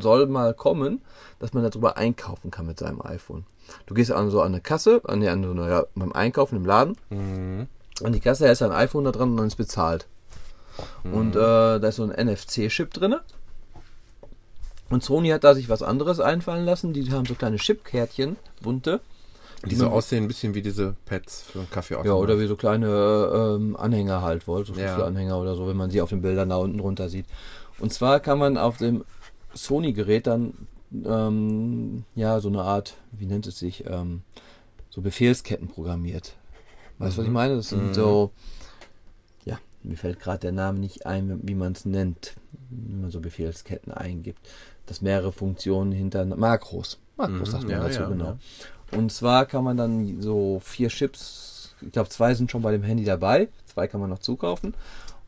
Speaker 2: soll mal kommen, dass man darüber einkaufen kann mit seinem iPhone. Du gehst an so an eine Kasse, an, die, an so eine, ja, beim Einkaufen im Laden,
Speaker 1: Mhm.
Speaker 2: an die Kasse, da ist ein iPhone da dran und dann ist bezahlt. Und äh, da ist so ein NFC-Chip drin. Und Sony hat da sich was anderes einfallen lassen. Die haben so kleine Chipkärtchen, bunte.
Speaker 1: Die so aussehen ein bisschen wie diese Pads für einen Kaffee
Speaker 2: Ja, oder wie so kleine ähm, Anhänger halt wohl, so
Speaker 1: Ja.
Speaker 2: Schlüsselanhänger oder so, wenn man sie auf den Bildern da unten drunter sieht. Und zwar kann man auf dem Sony-Gerät dann ähm, ja so eine Art, wie nennt es sich, ähm, so Befehlsketten programmiert. Weißt du, was ich meine? Das sind
Speaker 1: Mhm.
Speaker 2: so, ja, mir fällt gerade der Name nicht ein, wie man es nennt, wenn man so Befehlsketten eingibt. Das mehrere Funktionen hinter Makros. Makros
Speaker 1: Mhm,
Speaker 2: sagt man
Speaker 1: ja,
Speaker 2: dazu,
Speaker 1: ja,
Speaker 2: genau.
Speaker 1: ja.
Speaker 2: Und zwar kann man dann so vier Chips, ich glaube zwei sind schon bei dem Handy dabei, zwei kann man noch zukaufen.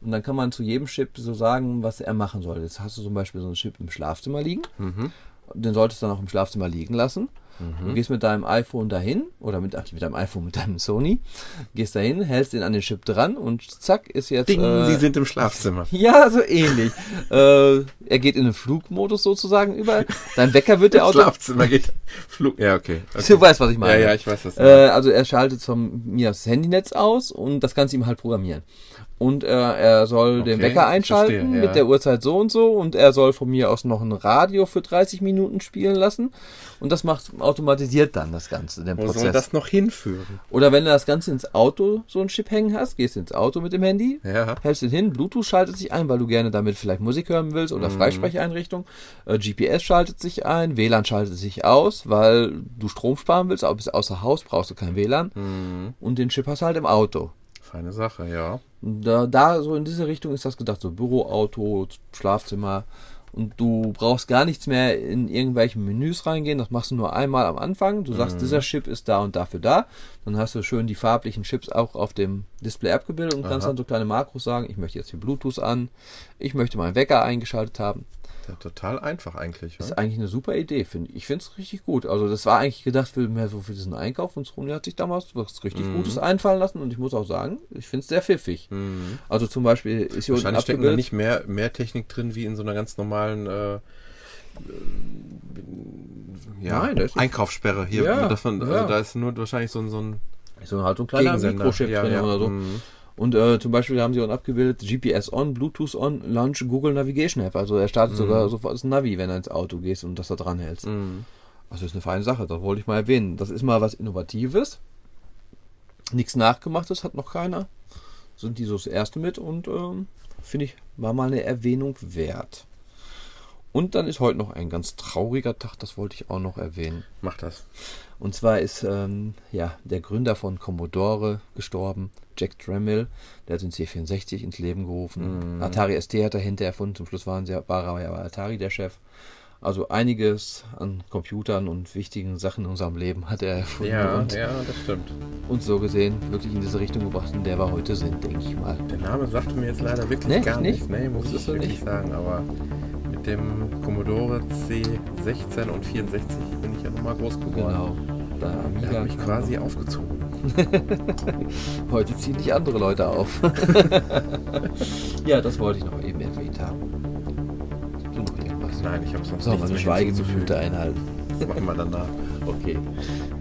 Speaker 2: Und dann kann man zu jedem Chip so sagen, was er machen soll. Jetzt hast du zum Beispiel so einen Chip im Schlafzimmer liegen.
Speaker 1: Mhm.
Speaker 2: Den solltest du dann auch im Schlafzimmer liegen lassen. Du gehst mit deinem iPhone dahin, oder mit, ach, mit deinem iPhone, mit deinem Sony, gehst dahin, hältst den an den Chip dran und zack, ist jetzt.
Speaker 1: Ding,
Speaker 2: äh,
Speaker 1: sie sind im Schlafzimmer.
Speaker 2: ja, so ähnlich. äh, er geht in den Flugmodus sozusagen über. Dein Wecker wird der Auto.
Speaker 1: Schlafzimmer geht. Flug. Ja, okay. okay.
Speaker 2: Du weißt, was ich meine.
Speaker 1: Ja, ja, ich weiß das.
Speaker 2: Äh, also er schaltet von mir das Handynetz aus und das Ganze ihm halt programmieren. Und äh, er soll den
Speaker 1: Okay,
Speaker 2: Wecker
Speaker 1: ich
Speaker 2: einschalten
Speaker 1: verstehe, ja.
Speaker 2: mit der Uhrzeit so und so und er soll von mir aus noch ein Radio für 30 Minuten spielen lassen und das macht automatisiert dann das Ganze, den
Speaker 1: Wo soll
Speaker 2: Prozess.
Speaker 1: das noch hinführen?
Speaker 2: Oder wenn du das Ganze ins Auto so ein Chip hängen hast, gehst ins Auto mit dem Handy,
Speaker 1: Ja.
Speaker 2: hältst den hin, Bluetooth schaltet sich ein, weil du gerne damit vielleicht Musik hören willst oder Freisprecheinrichtung. Äh, GPS schaltet sich ein, WLAN schaltet sich aus, weil du Strom sparen willst, aber bist außer Haus, brauchst du kein WLAN.
Speaker 1: Mhm.
Speaker 2: Und den Chip hast du halt im Auto.
Speaker 1: Feine Sache, ja.
Speaker 2: Da, da so in diese Richtung ist das gedacht, so Büroauto, Schlafzimmer. Und du brauchst gar nichts mehr in irgendwelchen Menüs reingehen. Das machst du nur einmal am Anfang. Du sagst, dieser Chip ist da und dafür da. Dann hast du schön die farblichen Chips auch auf dem Display abgebildet und kannst
Speaker 1: Aha.
Speaker 2: dann so kleine Makros sagen, ich möchte jetzt hier Bluetooth an, ich möchte meinen Wecker eingeschaltet haben.
Speaker 1: Ja, total einfach eigentlich. Ja?
Speaker 2: ist eigentlich eine super Idee, finde ich. Ich finde es richtig gut. Also das war eigentlich gedacht für mehr so für diesen Einkauf und Sony hat sich damals was richtig
Speaker 1: Mhm.
Speaker 2: Gutes einfallen lassen und ich muss auch sagen, ich finde es sehr pfiffig. Also zum Beispiel ist hier unten
Speaker 1: Wahrscheinlich steckt da nicht mehr, mehr Technik drin wie in so einer ganz normalen äh, äh, ja,
Speaker 2: Nein, da
Speaker 1: Einkaufssperre hier.
Speaker 2: Ja,
Speaker 1: man, also
Speaker 2: ja.
Speaker 1: da ist nur wahrscheinlich so ein, so ein
Speaker 2: so halt so ein kleiner. Mikrochip
Speaker 1: Ja,
Speaker 2: drin
Speaker 1: ja.
Speaker 2: oder so.
Speaker 1: Mhm.
Speaker 2: Und äh, zum Beispiel haben sie unten abgebildet GPS on, Bluetooth on, Launch Google Navigation App. Also er startet sogar sofort das Navi, wenn er ins Auto gehst und das da dran hältst.
Speaker 1: Mhm.
Speaker 2: Also ist eine feine Sache, das wollte ich mal erwähnen. Das ist mal was Innovatives. Nichts nachgemachtes hat noch keiner. Sind die so das erste mit und ähm, finde ich, war mal eine Erwähnung wert. Und dann ist heute noch ein ganz trauriger Tag, das wollte ich auch noch erwähnen.
Speaker 1: Mach das.
Speaker 2: Und zwar ist ähm, ja, der Gründer von Commodore gestorben, Jack Tramiel. Der hat den C64 ins Leben gerufen. Atari ST hat er hinterher erfunden. Zum Schluss waren sie, war er ja bei Atari der Chef. Also einiges an Computern und wichtigen Sachen in unserem Leben hat er erfunden
Speaker 1: Ja,
Speaker 2: und
Speaker 1: ja, das stimmt.
Speaker 2: uns so gesehen wirklich in diese Richtung gebracht, in der wir heute sind, denke ich mal.
Speaker 1: Der Name sagte mir jetzt leider wirklich
Speaker 2: Nee,
Speaker 1: gar
Speaker 2: nicht?
Speaker 1: nichts. Nee, muss
Speaker 2: Das
Speaker 1: ich wirklich
Speaker 2: nicht.
Speaker 1: sagen. Aber mit dem Commodore C16 und 64 bin ich ja nochmal groß geworden.
Speaker 2: Genau. Da
Speaker 1: hat mich quasi aufgezogen.
Speaker 2: Heute ziehen dich andere Leute auf. ja, das wollte ich noch eben erwähnt haben. Du noch irgendwas?
Speaker 1: Nein, ich habe sonst
Speaker 2: wir
Speaker 1: nichts mehr
Speaker 2: Schweigeminute einhalten?
Speaker 1: Das machen wir danach.
Speaker 2: Okay.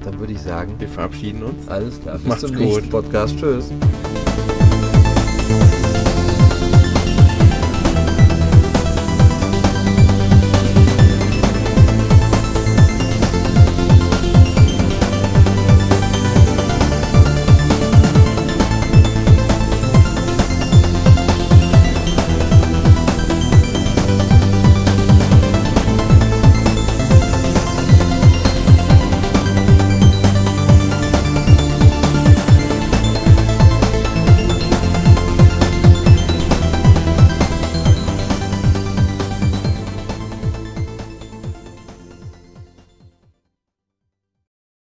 Speaker 2: Dann würde ich sagen,
Speaker 1: Wir verabschieden uns.
Speaker 2: alles klar. Bis
Speaker 1: Macht's
Speaker 2: zum
Speaker 1: gut.
Speaker 2: nächsten Podcast. Tschüss.